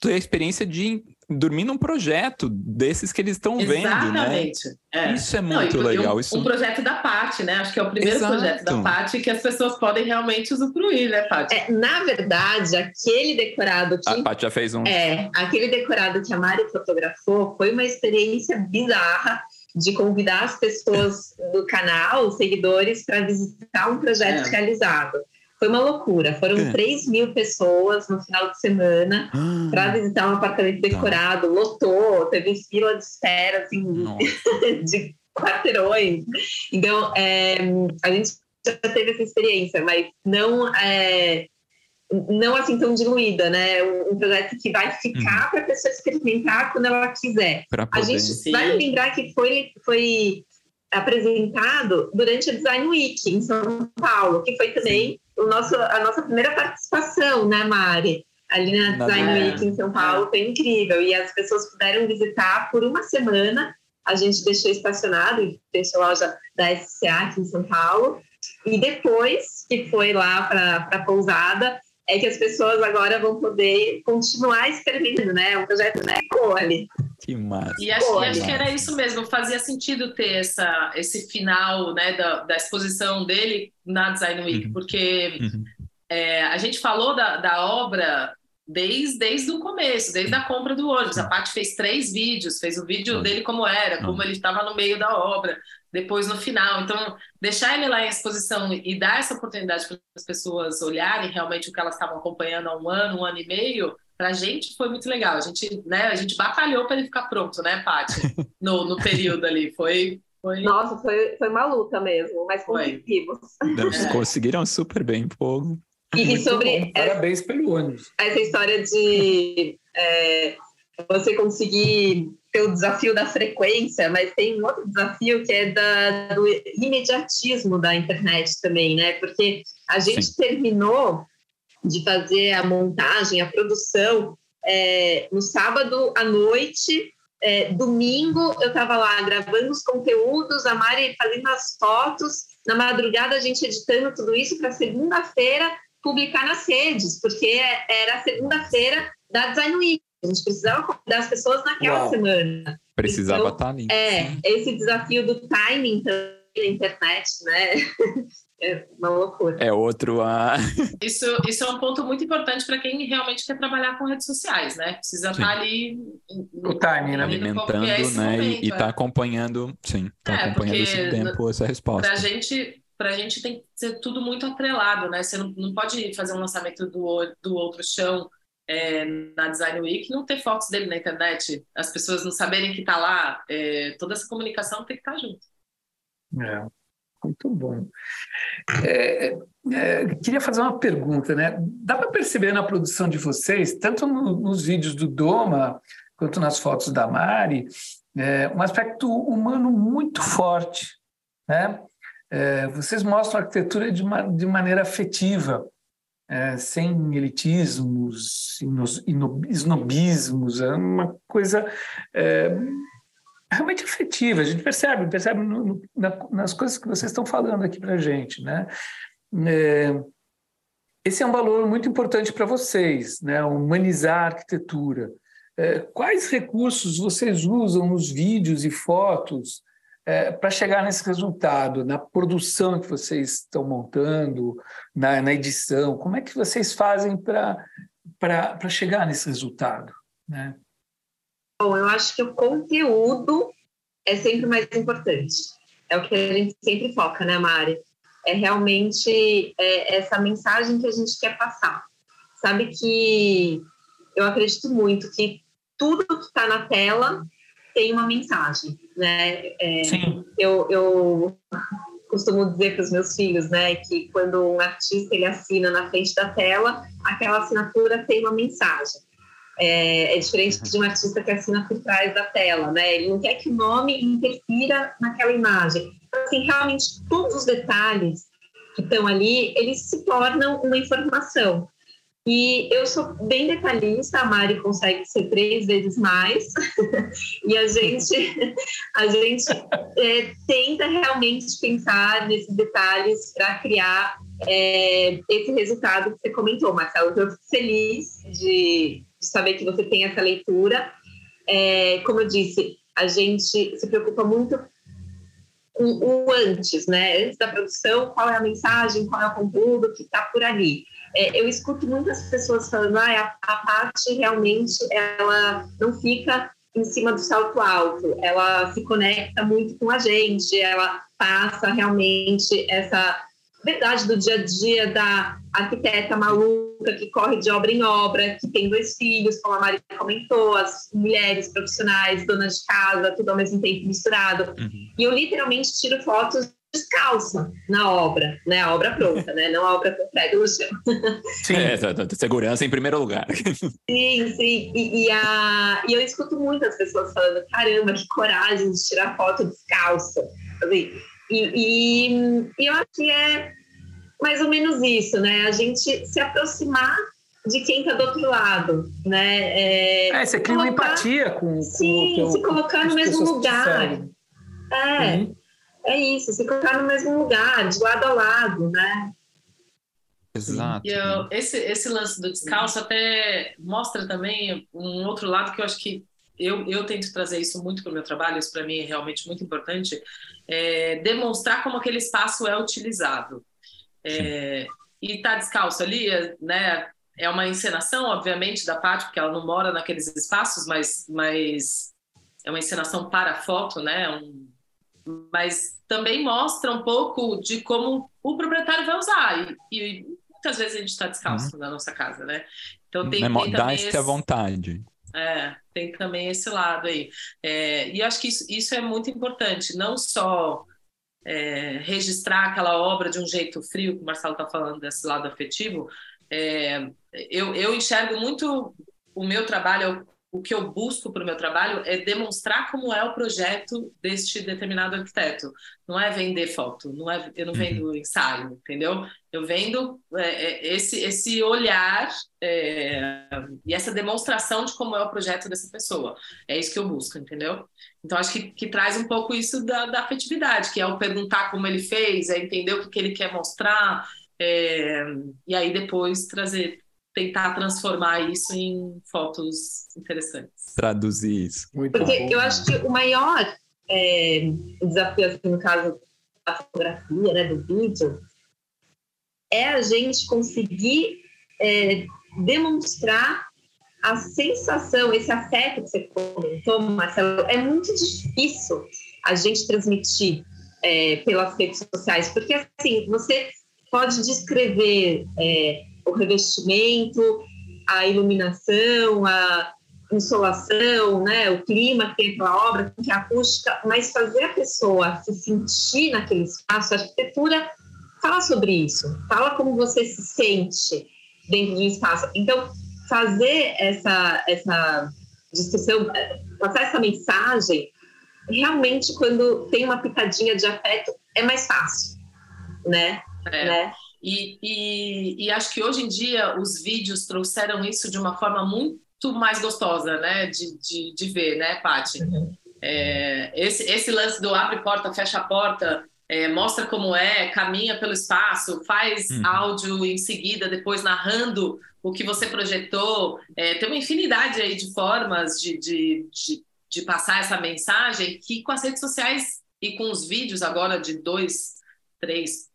ter a experiência de dormir num projeto desses que eles estão vendo, né? É. Isso é muito Não, legal. Um, Isso... um projeto da Pati, né? Acho que é o primeiro Exato. projeto da Pati que as pessoas podem realmente usufruir, né, Pati? É, na verdade, aquele decorado que... A Pati já fez um. É, aquele decorado que a Mari fotografou foi uma experiência bizarra de convidar as pessoas do canal, os seguidores, para visitar um projeto é. realizado. Foi uma loucura. Foram é. 3 mil pessoas no final de semana ah, para visitar um apartamento tá. decorado. Tá. Lotou, teve fila de espera assim, de quarteirões. Então, é, a gente já teve essa experiência, mas não é, não assim tão diluída, né? Um, projeto que vai ficar uhum. para a pessoa experimentar quando ela quiser. A gente sim. vai lembrar que foi, foi apresentado durante a Design Week em São Paulo, que foi também sim o nosso, a nossa primeira participação, né, Mari? Ali na, na Design Week em São Paulo, foi incrível. E as pessoas puderam visitar por uma semana. A gente deixou estacionado frente à loja da SCA aqui em São Paulo. E depois que foi lá para a pousada, é que as pessoas agora vão poder continuar experimentando, né? Um projeto né, ali. Que massa. E acho, e acho, que era isso mesmo, fazia sentido ter essa, esse final né, da, da exposição dele na Design Week, uhum. porque uhum. É, a gente falou da, da obra desde, desde o começo, desde a compra do ônibus. A Paty fez três vídeos, fez o vídeo dele como era, como ele estava no meio da obra, depois no final. Então, deixar ele lá em exposição e dar essa oportunidade para as pessoas olharem realmente o que elas estavam acompanhando há um ano, um ano e meio, para a gente foi muito legal. A gente, né, a gente batalhou para ele ficar pronto, né, Paty? No, no período ali. Foi, foi... Nossa, foi, foi uma luta mesmo, mas conseguimos. É. Conseguiram super bem, fogo. E, e sobre. Parabéns pelo ônibus. Essa história de é, você conseguir ter o desafio da frequência, mas tem um outro desafio que é da, do imediatismo da internet também, né? Porque a gente Sim. terminou de fazer a montagem, a produção é, no sábado à noite. É, domingo eu estava lá gravando os conteúdos, a Mari fazendo as fotos, na madrugada a gente editando tudo isso para segunda-feira publicar nas redes, porque era segunda-feira da Design Week. A gente precisava convidar as pessoas naquela Uau. semana. Precisava então, estar tá ali. É, esse desafio do timing também na internet, né? É uma loucura. É outro a. isso, isso é um ponto muito importante para quem realmente quer trabalhar com redes sociais, né? Precisa sim. estar tá ali. O timing, né? Alimentando, é né? Momento, e estar tá é. acompanhando, sim, tá é, acompanhando esse tempo, essa resposta. Para a gente, para a gente tem que ser tudo muito atrelado, né? Você não, não pode fazer um lançamento do, do outro chão é, na Design Week não ter fotos dele na internet, as pessoas não saberem que está lá, é, toda essa comunicação tem que estar tá junto. É, muito bom. É, é, queria fazer uma pergunta, né? Dá para perceber na produção de vocês, tanto no, nos vídeos do Doma quanto nas fotos da Mari, é, um aspecto humano muito forte, né? É, vocês mostram a arquitetura de, uma, de maneira afetiva, é, sem elitismos, snobismos, é uma coisa é, realmente afetiva. A gente percebe, percebe no, no, na, nas coisas que vocês estão falando aqui para a gente, né? É, esse é um valor muito importante para vocês, né? Humanizar a arquitetura. É, quais recursos vocês usam nos vídeos e fotos é, para chegar nesse resultado, na produção que vocês estão montando, na, na edição? Como é que vocês fazem para chegar nesse resultado? Né? Bom, eu acho que o conteúdo é sempre mais importante. É o que a gente sempre foca, né, Mari? É realmente é, essa mensagem que a gente quer passar. Sabe que eu acredito muito que tudo que está na tela tem uma mensagem, né? É, Sim. Eu, eu costumo dizer para os meus filhos, né, que quando um artista ele assina na frente da tela, aquela assinatura tem uma mensagem. É, é, diferente de um artista que assina por trás da tela, né? Ele não quer que o nome interfira naquela imagem. Então, assim, realmente, todos os detalhes que estão ali, eles se tornam uma informação. E eu sou bem detalhista, a Mari consegue ser três vezes mais, e a gente, a gente é, tenta realmente pensar nesses detalhes para criar é, esse resultado que você comentou, Marcelo. Eu fico feliz de, saber que você tem essa leitura. É, como eu disse, a gente se preocupa muito com o antes, né? Antes da produção, qual é a mensagem, qual é o conteúdo que está por ali. É, eu escuto muitas pessoas falando, ah, a, a parte realmente ela não fica em cima do salto alto, ela se conecta muito com a gente, ela passa realmente essa verdade do dia a dia da arquiteta maluca que corre de obra em obra, que tem dois filhos, como a Maria comentou, as mulheres profissionais, donas de casa, tudo ao mesmo tempo misturado. Uhum. E eu literalmente tiro fotos descalça na obra, né? A obra pronta, né? Não a obra com prego no chão. Sim, é, segurança em primeiro lugar. Sim, sim. E, e, a, e eu escuto muitas pessoas falando, caramba, que coragem de tirar foto descalça. Assim, e, e, e eu acho que é mais ou menos isso, né? A gente se aproximar de quem está do outro lado, né? É, é você cria colocar, uma empatia com, sim, com, se colocar no mesmo lugar. É. Uhum é isso, se colocar no mesmo lugar, de lado a lado, né? Exato. E eu, esse, esse lance do descalço até mostra também um outro lado que eu acho que eu, eu tento trazer isso muito para o meu trabalho, isso para mim é realmente muito importante, é demonstrar como aquele espaço é utilizado. É, e estar tá descalço ali, né, é uma encenação, obviamente, da parte, porque ela não mora naqueles espaços, mas, mas é uma encenação para foto, né, um, mas também mostra um pouco de como o proprietário vai usar. E, e muitas vezes a gente está descalço uhum. na nossa casa, né? Então tem, tem também esse... à vontade. É, tem também esse lado aí. É, e acho que isso, isso é muito importante, não só é, registrar aquela obra de um jeito frio, que o Marcelo está falando desse lado afetivo, é, eu, eu enxergo muito o meu trabalho, o que eu busco para o meu trabalho é demonstrar como é o projeto deste determinado arquiteto. Não é vender foto, não é, eu não vendo uhum. ensaio, entendeu? Eu vendo é, é, esse, esse olhar é, e essa demonstração de como é o projeto dessa pessoa. É isso que eu busco, entendeu? Então, acho que, que traz um pouco isso da, da afetividade, que é o perguntar como ele fez, é entender o que, que ele quer mostrar, é, e aí depois trazer tentar transformar isso em fotos interessantes. Traduzir isso. Muito Porque bom. eu acho que o maior é, desafio, assim, no caso da fotografia, né, do vídeo, é a gente conseguir é, demonstrar a sensação, esse afeto que você comentou, Marcelo, é muito difícil a gente transmitir é, pelas redes sociais, porque assim, você pode descrever é, o revestimento, a iluminação, a insolação, né, o clima que tem aquela obra, que é acústica, mas fazer a pessoa se sentir naquele espaço, a arquitetura fala sobre isso, fala como você se sente dentro do espaço. Então, fazer essa, essa discussão, passar essa mensagem, realmente, quando tem uma pitadinha de afeto, é mais fácil, né? É. né? E, e, e, acho que hoje em dia os vídeos trouxeram isso de uma forma muito mais gostosa, né, de, de, de ver, né, Paty? Uhum. É, esse, esse lance do abre porta, fecha a porta, é, mostra como é, caminha pelo espaço, faz uhum. áudio em seguida, depois narrando o que você projetou. É, tem uma infinidade aí de formas de, de, de, de passar essa mensagem que com as redes sociais e com os vídeos agora de dois, três,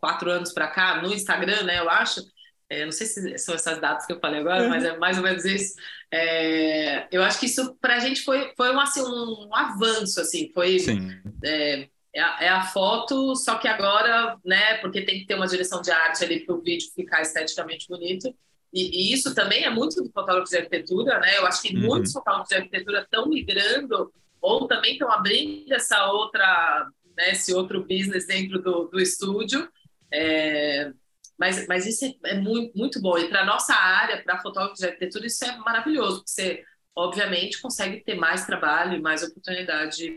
quatro anos para cá, no Instagram, né, eu acho, é, não sei se são essas datas que eu falei agora, mas é mais ou menos isso. É, eu acho que isso para a gente foi, foi um, assim, um avanço, assim, foi é, é, a, é, a, foto, só que agora, né, porque tem que ter uma direção de arte ali para o vídeo ficar esteticamente bonito. E, e, isso também é muito do fotógrafo de arquitetura, né? Eu acho que uhum. muitos fotógrafos de arquitetura estão migrando ou também estão abrindo essa outra, né, esse outro business dentro do, do estúdio. É, mas, mas isso é, é muito, muito bom. E para nossa área, para fotógrafos de arquitetura, isso é maravilhoso, porque você, obviamente, consegue ter mais trabalho e mais oportunidade.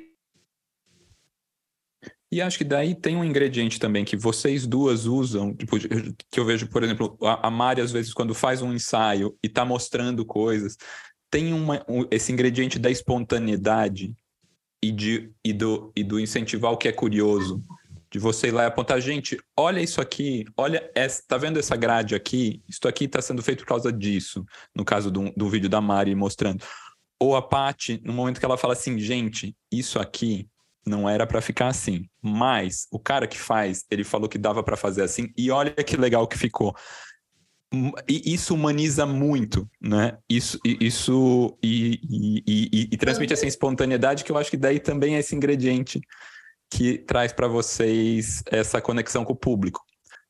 E acho que daí tem um ingrediente também que vocês duas usam, tipo, que eu vejo, por exemplo, a Mari, às vezes, quando faz um ensaio e está mostrando coisas, tem uma, um, esse ingrediente da espontaneidade e, de, e, do, e do incentivar o que é curioso de você ir lá e apontar, gente, olha isso aqui, olha, essa, tá vendo essa grade aqui? Isso aqui está sendo feito por causa disso, no caso do, do vídeo da Mari mostrando. Ou a Paty, no momento que ela fala assim, gente, isso aqui não era para ficar assim, mas o cara que faz, ele falou que dava para fazer assim, e olha que legal que ficou. E isso humaniza muito, né? Isso, isso e, e, e, e transmite essa espontaneidade que eu acho que daí também é esse ingrediente que traz para vocês essa conexão com o público.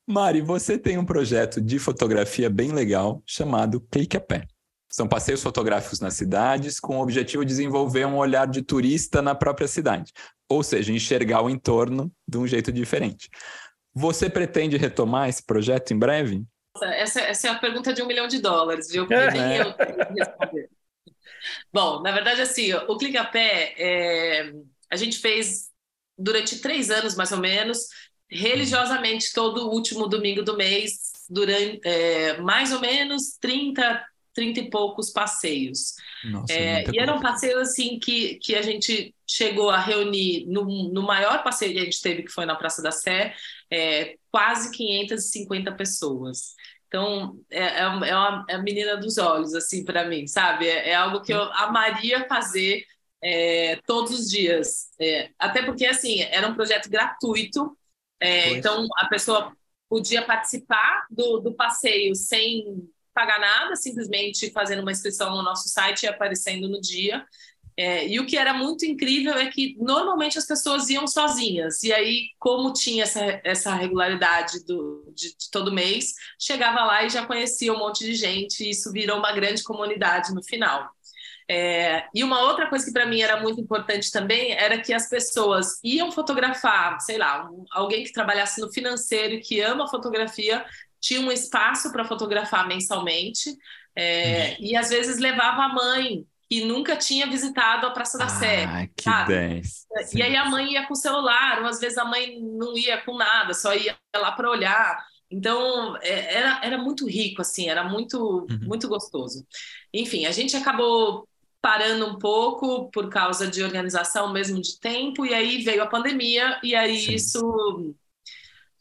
Mari, você tem um projeto de fotografia bem legal chamado Clique a Pé. São passeios fotográficos nas cidades com o objetivo de desenvolver um olhar de turista na própria cidade, ou seja, enxergar o entorno de um jeito diferente. Você pretende retomar esse projeto em breve? Essa, essa é a pergunta de um milhão de dólares, viu? Porque nem é. eu responder. Bom, na verdade, assim, o Clique a Pé, é... a gente fez durante três anos, mais ou menos, religiosamente, todo último domingo do mês, durante é, mais ou menos 30, 30 e poucos passeios. Nossa, é, e eram passeios assim que, que a gente chegou a reunir no, no maior passeio que a gente teve, que foi na Praça da Sé, é, quase 550 pessoas. Então, é, é, é, uma, é a menina dos olhos, assim, para mim, sabe? É, é, algo que eu amaria fazer é, todos os dias. É, até porque, assim, era um projeto gratuito, é, então a pessoa podia participar do, do passeio sem pagar nada, simplesmente fazendo uma inscrição no nosso site e aparecendo no dia. É, e o que era muito incrível é que normalmente as pessoas iam sozinhas, e aí, como tinha essa, essa regularidade do, de, de, todo mês, chegava lá e já conhecia um monte de gente, e isso virou uma grande comunidade no final. É, e uma outra coisa que para mim era muito importante também era que as pessoas iam fotografar, sei lá, um, alguém que trabalhasse no financeiro e que ama fotografia tinha um espaço para fotografar mensalmente é, uhum. e às vezes levava a mãe que nunca tinha visitado a Praça da Sé. Ah, que sabe? E aí a mãe ia com o celular, ou às vezes a mãe não ia com nada, só ia lá para olhar. Então, é, era, era muito rico, assim, era muito, uhum. muito gostoso. Enfim, a gente acabou parando um pouco por causa de organização mesmo de tempo, e aí veio a pandemia, e aí Sim. isso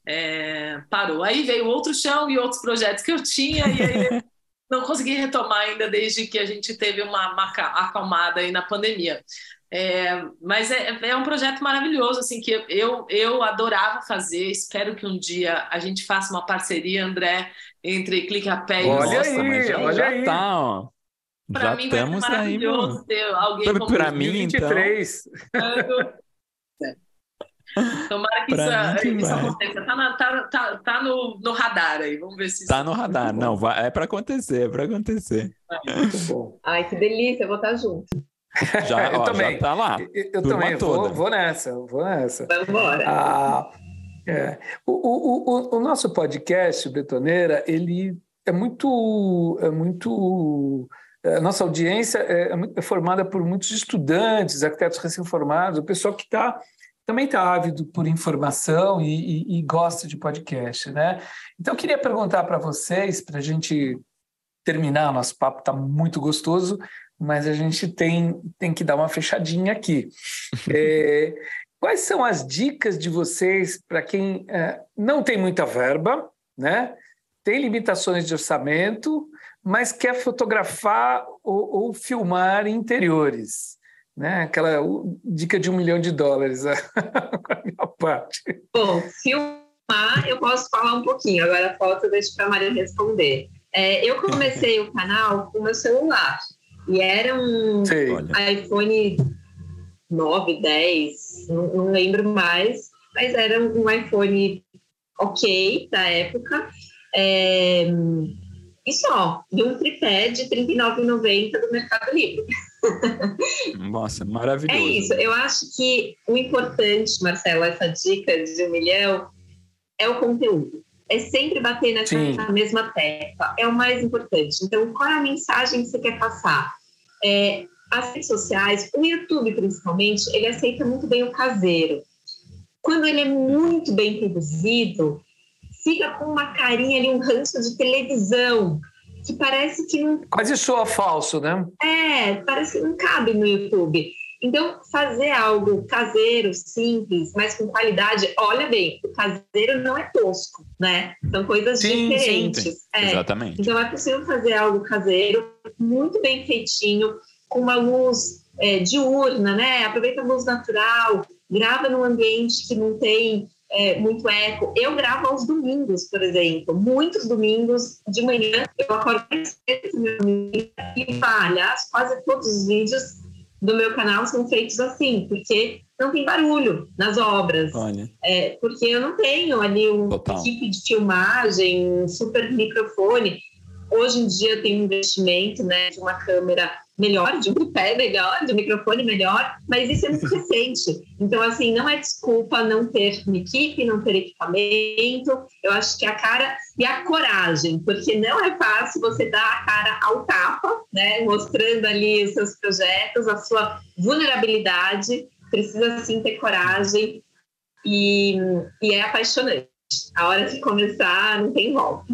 é, parou. Aí veio outro chão e outros projetos que eu tinha, e aí não consegui retomar ainda desde que a gente teve uma, uma acalmada aí na pandemia. É, mas é, é, um projeto maravilhoso, assim, que eu, eu adorava fazer. Espero que um dia a gente faça uma parceria, André, entre Clique a Pé e Olha Nossa, aí, olha aí. tá, ó. Para mim vai ser maravilhoso aí, ter alguém pra, como Para mim, 23. então. Tomara que pra isso, isso aconteça. Tá, na, tá, tá, tá no, no, radar aí. Vamos ver se Tá no radar. Não, vai, é para acontecer, é para acontecer. Muito bom. Ai, que delícia, eu vou estar junto. Já, eu ó, também. já tá lá. Eu, eu também vou, vou, nessa, vou nessa. Vamos embora. Ah, é. o, o, o, o nosso podcast, Betoneira, ele é muito, é muito nossa audiência é, é, é, formada por muitos estudantes, arquitetos recém-formados, o pessoal que está também está ávido por informação e, e, e, gosta de podcast, né? Então, eu queria perguntar para vocês, para a gente terminar, nosso papo está muito gostoso, mas a gente tem, tem que dar uma fechadinha aqui. é, quais são as dicas de vocês para quem é, não tem muita verba, né? Tem limitações de orçamento, mas quer fotografar ou, ou filmar interiores. Né? Aquela dica de um milhão de dólares, a minha parte. Bom, filmar eu posso falar um pouquinho, agora a foto eu deixo para a Maria responder. É, eu comecei o canal com meu celular. E era um iPhone 9, 10, não, não, lembro mais, mas era um iPhone ok da época. É, e só, de um tripé de R$ 39,90 do Mercado Livre. Nossa, maravilhoso. É isso, eu acho que o importante, Marcelo, essa dica de um milhão, é o conteúdo. É sempre bater nessa mesma tecla, é o mais importante. Então, qual é a mensagem que você quer passar? É, as redes sociais, o YouTube principalmente, ele aceita muito bem o caseiro. Quando ele é muito bem produzido, fica com uma carinha ali, um ranço de televisão, que parece que não. Quase soa falso, né? É, parece que não cabe no YouTube. Então, fazer algo caseiro, simples, mas com qualidade, olha bem, o caseiro não é tosco, né? São coisas sim, diferentes. Sim, sim. É. Exatamente. Então, é possível fazer algo caseiro, muito bem feitinho, com uma luz é, diurna, né? Aproveita a luz natural, grava num ambiente que não tem é, muito eco. Eu gravo aos domingos, por exemplo. Muitos domingos de manhã eu acordo e aliás, quase todos os vídeos do meu canal são feitos assim, porque não tem barulho nas obras. É, porque eu não tenho ali um Total. equipe de filmagem, um super microfone. Hoje em dia tem um investimento né, de uma câmera melhor, de um pé melhor, de um microfone melhor, mas isso é muito recente. Então, assim, não é desculpa não ter uma equipe, não ter equipamento. Eu acho que a cara e a coragem, porque não é fácil você dar a cara ao tapa, né? Mostrando ali os seus projetos, a sua vulnerabilidade. Precisa sim ter coragem e, e é apaixonante. A hora de começar não tem volta.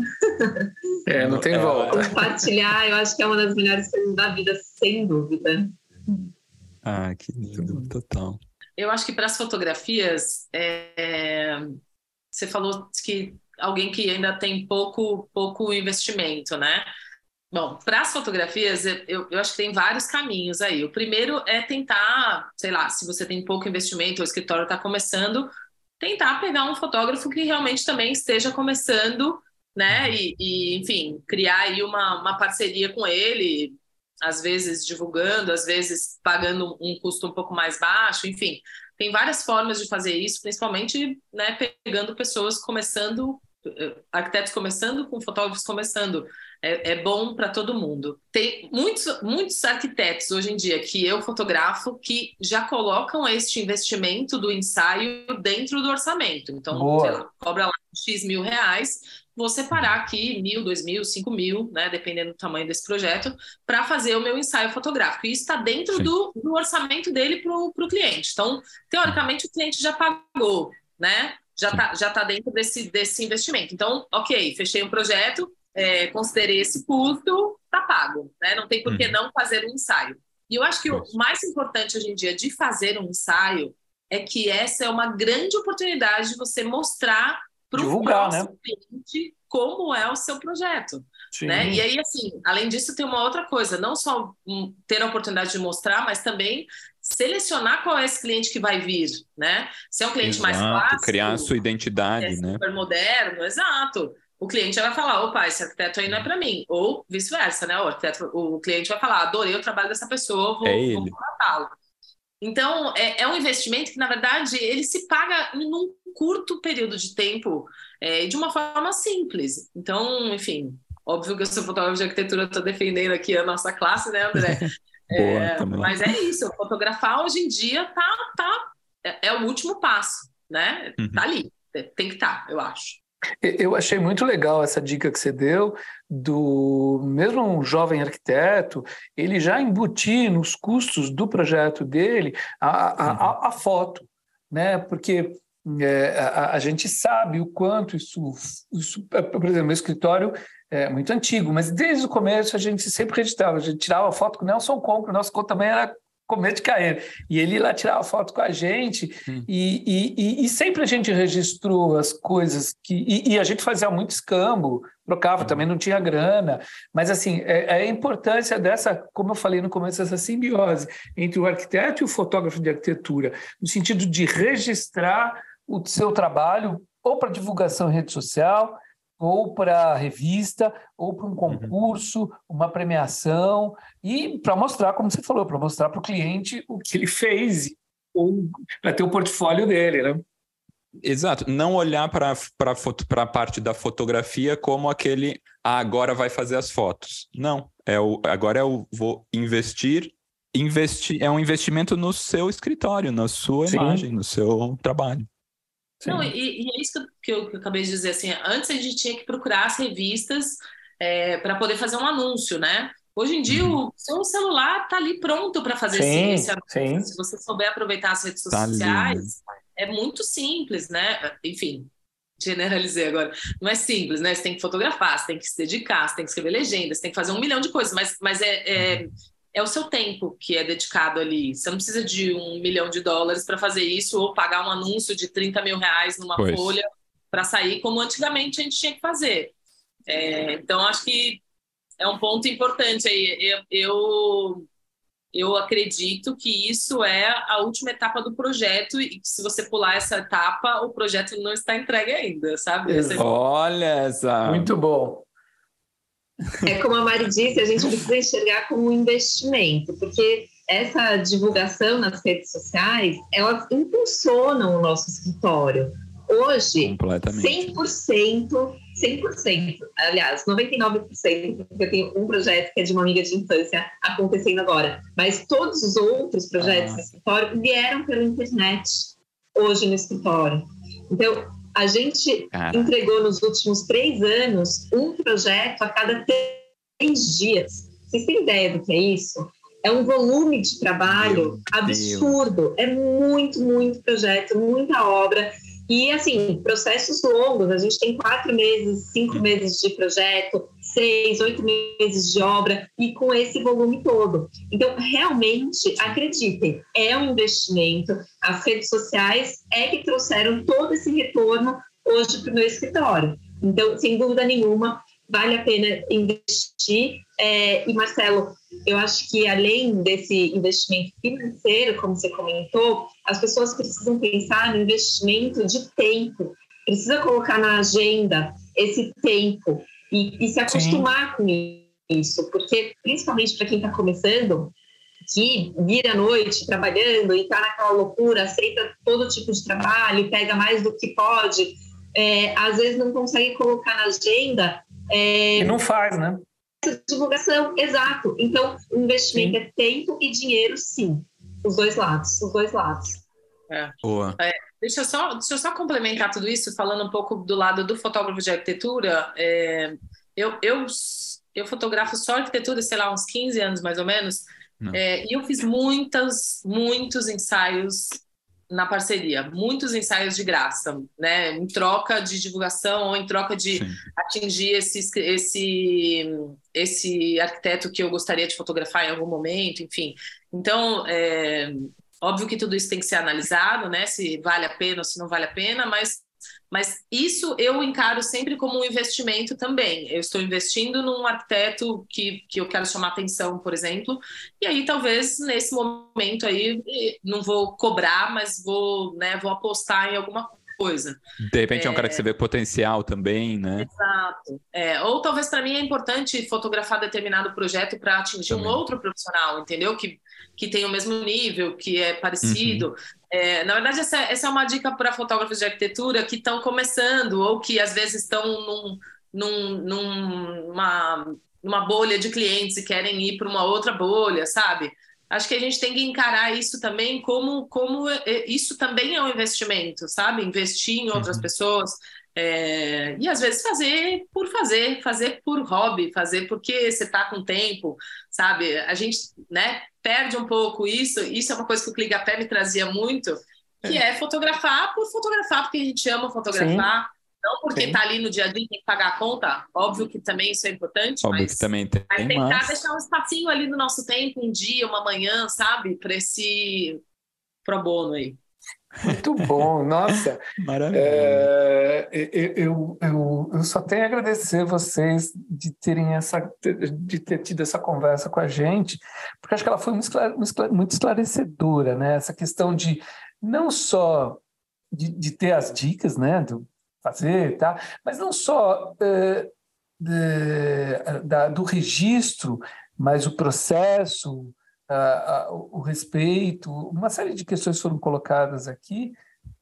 É, não tem é, volta. Compartilhar, eu acho que é uma das melhores coisas da vida, sem dúvida. Ah, que lindo, total. Eu acho que para as fotografias, é... você falou que alguém que ainda tem pouco, pouco investimento, né? Bom, para as fotografias, eu, eu acho que tem vários caminhos aí. O primeiro é tentar, sei lá, se você tem pouco investimento, o escritório está começando, tentar pegar um fotógrafo que realmente também esteja começando, né? E, e, enfim, criar aí uma, uma parceria com ele, às vezes divulgando, às vezes pagando um custo um pouco mais baixo, enfim. Tem várias formas de fazer isso, principalmente né, pegando pessoas começando, eh, arquitetos começando com fotógrafos começando é, é bom para todo mundo. Tem muitos, muitos arquitetos hoje em dia que eu fotografo que já colocam este investimento do ensaio dentro do orçamento. Então, lá, cobra lá X mil reais, vou separar aqui mil, dois mil, cinco mil, né, dependendo do tamanho desse projeto, para fazer o meu ensaio fotográfico. E isso está dentro do, do, orçamento dele para o cliente. Então, teoricamente, o cliente já pagou, né? Já está já tá dentro desse, desse investimento. Então, ok, fechei um projeto, é, considerei esse custo, tá pago, né? Não tem por que uhum. não fazer um ensaio. E eu acho que o mais importante hoje em dia de fazer um ensaio é que essa é uma grande oportunidade de você mostrar para o né? cliente como é o seu projeto. Né? E aí, assim, além disso, tem uma outra coisa, não só ter a oportunidade de mostrar, mas também selecionar qual é esse cliente que vai vir, né? Se é um cliente exato, mais clássico, criar a sua identidade, é né? Super moderno, exato o cliente vai falar, opa, esse arquiteto aí não é para mim. Ou vice-versa, né? O, arquiteto, o cliente vai falar, adorei o trabalho dessa pessoa, vou, é vou contratá-lo. Então, é, é, um investimento que, na verdade, ele se paga em um curto período de tempo é, de uma forma simples. Então, enfim, óbvio que eu sou fotógrafo de arquitetura, estou defendendo aqui a nossa classe, né, André? É, mas é isso, fotografar hoje em dia tá, tá, é, é o último passo, né? Uhum. Tá ali, tem que estar, tá, eu acho. Eu achei muito legal essa dica que você deu do mesmo um jovem arquiteto, ele já embutir nos custos do projeto dele a, a, a, a foto, né? Porque é, a, a, gente sabe o quanto isso, isso, por exemplo, meu escritório é muito antigo, mas desde o começo a gente sempre registrava, a gente tirava foto com o Nelson Conco, o Nelson Conco também era comer de cair. E ele lá tirava foto com a gente, hum. e, e, e, sempre a gente registrou as coisas que. E, e a gente fazia muito escambo, trocava, hum. também não tinha grana. Mas, assim, é, é, a importância dessa, como eu falei no começo, essa simbiose entre o arquiteto e o fotógrafo de arquitetura, no sentido de registrar o seu trabalho ou para divulgação em rede social ou para revista, ou para um uhum. concurso, uhum. uma premiação, e para mostrar, como você falou, para mostrar para o cliente o que ele fez, para ter o portfólio dele, né? Exato, não olhar para a parte da fotografia como aquele ah, agora vai fazer as fotos. Não, é o, agora eu vou investir, investir, é um investimento no seu escritório, na sua Sim. imagem, no seu trabalho. Não, e, e, é isso que eu, que eu, acabei de dizer, assim, antes a gente tinha que procurar as revistas é, para poder fazer um anúncio, né? Hoje em dia, uhum. o seu celular está ali pronto para fazer sim, esse, anúncio. Sim. Se você souber aproveitar as redes tá sociais, é muito simples, né? Enfim, generalizei agora. Não é simples, né? Você tem que fotografar, você tem que se dedicar, você tem que escrever legendas, você tem que fazer um milhão de coisas, mas, mas é, é. É o seu tempo que é dedicado ali. Você não precisa de um milhão de dólares para fazer isso ou pagar um anúncio de 30 mil reais numa pois. folha para sair, como antigamente a gente tinha que fazer. É, então, acho que é um ponto importante aí. Eu, eu, eu acredito que isso é a última etapa do projeto e que se você pular essa etapa, o projeto não está entregue ainda, sabe? Olha essa! Muito bom. É como a Mari disse, a gente precisa enxergar como um investimento, porque essa divulgação nas redes sociais, elas impulsionam o nosso escritório. Hoje, 100%, 100%, aliás, 99%, porque eu tenho um projeto que é de uma amiga de infância acontecendo agora, mas todos os outros projetos ah. do escritório vieram pela internet hoje no escritório. Então, a gente entregou nos últimos três anos um projeto a cada três dias. Vocês têm ideia do que é isso? É um volume de trabalho absurdo. É muito, muito projeto, muita obra. E, assim, processos longos, a gente tem quatro meses, cinco meses de projeto, seis, oito meses de obra, e com esse volume todo. Então, realmente, acreditem, é um investimento. As redes sociais é que trouxeram todo esse retorno hoje para o meu escritório. Então, sem dúvida nenhuma, vale a pena investir. É, e, Marcelo, eu acho que além desse investimento financeiro, como você comentou, as pessoas precisam pensar no investimento de tempo, precisa colocar na agenda esse tempo e, e se acostumar Sim. com isso, porque principalmente para quem está começando, que vira à noite trabalhando e está naquela loucura, aceita todo tipo de trabalho, pega mais do que pode, é, às vezes não consegue colocar na agenda. É, e não faz, né? essa divulgação, exato. Então, o investimento sim. é tempo e dinheiro, sim. Os dois lados, os dois lados. É. Boa. É, deixa, eu só, deixa eu só complementar tudo isso, falando um pouco do lado do fotógrafo de arquitetura. É, eu, eu, eu fotografo só arquitetura, sei lá, uns 15 anos mais ou menos, é, e eu fiz muitas, muitos ensaios na parceria, muitos ensaios de graça, né? Em troca de divulgação ou em troca de Sim. atingir esse, esse, esse arquiteto que eu gostaria de fotografar em algum momento, enfim. Então, é, óbvio que tudo isso tem que ser analisado, né? Se vale a pena ou se não vale a pena, mas mas isso eu encaro sempre como um investimento também. Eu estou investindo num arquiteto que, que eu quero chamar atenção, por exemplo, e aí talvez nesse momento aí não vou cobrar, mas vou, né, vou apostar em alguma coisa. De repente é, é um cara que você vê potencial também, né? Exato. É, ou talvez para mim é importante fotografar determinado projeto para atingir também. um outro profissional, entendeu? Que, que tem o mesmo nível, que é parecido. Uhum. É, na verdade, essa, essa, é uma dica para fotógrafos de arquitetura que estão começando ou que às vezes estão num, num, numa, numa bolha de clientes e querem ir para uma outra bolha, sabe? Acho que a gente tem que encarar isso também como, como é, isso também é um investimento, sabe? Investir em outras uhum. pessoas. É, e às vezes fazer por fazer, fazer por hobby, fazer porque você está com tempo, sabe? A gente, né, perde um pouco isso. Isso é uma coisa que o Cligapé me trazia muito, que é. é fotografar por fotografar, porque a gente ama fotografar. Sim. Não porque está ali no dia a dia tem que pagar a conta, óbvio que também isso é importante, óbvio mas, que também tem, mas tentar mas... deixar um espacinho ali no nosso tempo, um dia, uma manhã, sabe, para esse pro bono aí. Muito bom, nossa. Maravilha. É, eu, eu, eu só tenho a agradecer vocês de terem essa, de ter tido essa conversa com a gente, porque acho que ela foi muito esclarecedora, né? Essa questão de não só de, de ter as dicas, né? Do, fazer, tá? Mas não só uh, de, da, do registro, mas o processo, uh, uh, o respeito, uma série de questões foram colocadas aqui,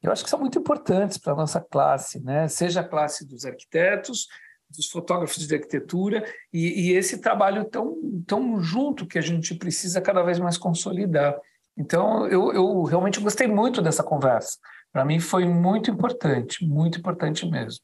eu acho que são muito importantes para a nossa classe, né? seja a classe dos arquitetos, dos fotógrafos de arquitetura, e, e, esse trabalho tão, tão junto que a gente precisa cada vez mais consolidar. Então, eu, eu realmente gostei muito dessa conversa. Para mim foi muito importante, muito importante mesmo.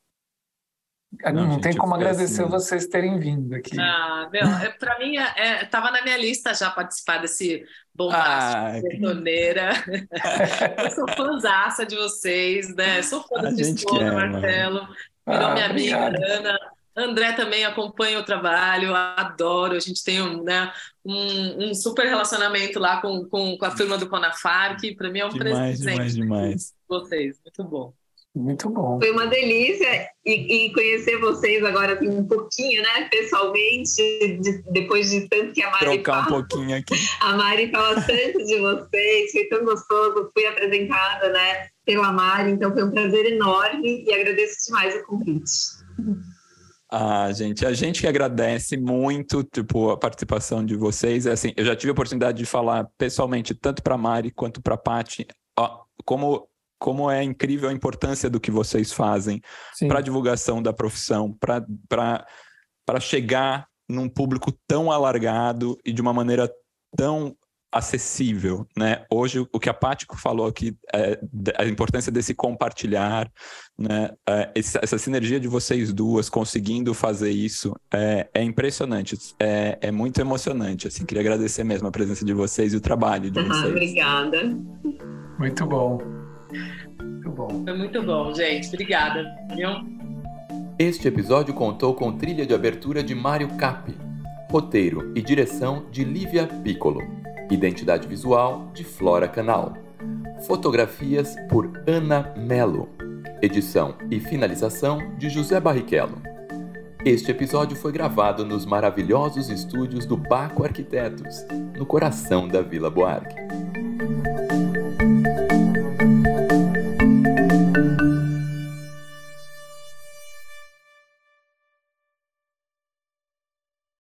Não, não tem como agradecer assim. vocês terem vindo aqui. Ah, meu, é, para mim estava é, na minha lista já participar desse bombástico, ah, eu sou fãzaça de vocês, né? Sou fã do Cristina, Marcelo, virou ah, minha amiga Ana. André também acompanha o trabalho, adoro. A gente tem um, né, um, um super relacionamento lá com, com, com, a turma do Conafar, que para mim é um demais, presente. Demais, demais. Vocês, muito bom. Muito bom. Foi uma delícia e, e, conhecer vocês agora assim, um pouquinho, né, pessoalmente, de, depois de tanto que a Mari Trocar fala. um pouquinho aqui. A Mari fala tanto de vocês, foi tão gostoso, fui apresentada, né, pela Mari, então foi um prazer enorme e agradeço demais o convite. Ah, gente, a gente que agradece muito, tipo, a participação de vocês. É assim, eu já tive a oportunidade de falar pessoalmente tanto para Mari quanto para Pati, como como é incrível a importância do que vocês fazem para a divulgação da profissão, para chegar num público tão alargado e de uma maneira tão acessível, né? Hoje o que a Pático falou aqui, é a importância desse compartilhar, né? É, essa sinergia de vocês duas conseguindo fazer isso é, é impressionante, é, é, muito emocionante. Assim, queria agradecer mesmo a presença de vocês e o trabalho de vocês. obrigada. Muito bom. Muito bom. Foi muito bom, gente. Obrigada. Viu? Este episódio contou com trilha de abertura de Mário Capi, roteiro e direção de Lívia Piccolo. Identidade visual de Flora Canal. Fotografias por Ana Melo. Edição e finalização de José Barrichello. Este episódio foi gravado nos maravilhosos estúdios do Baco Arquitetos, no coração da Vila Buarque.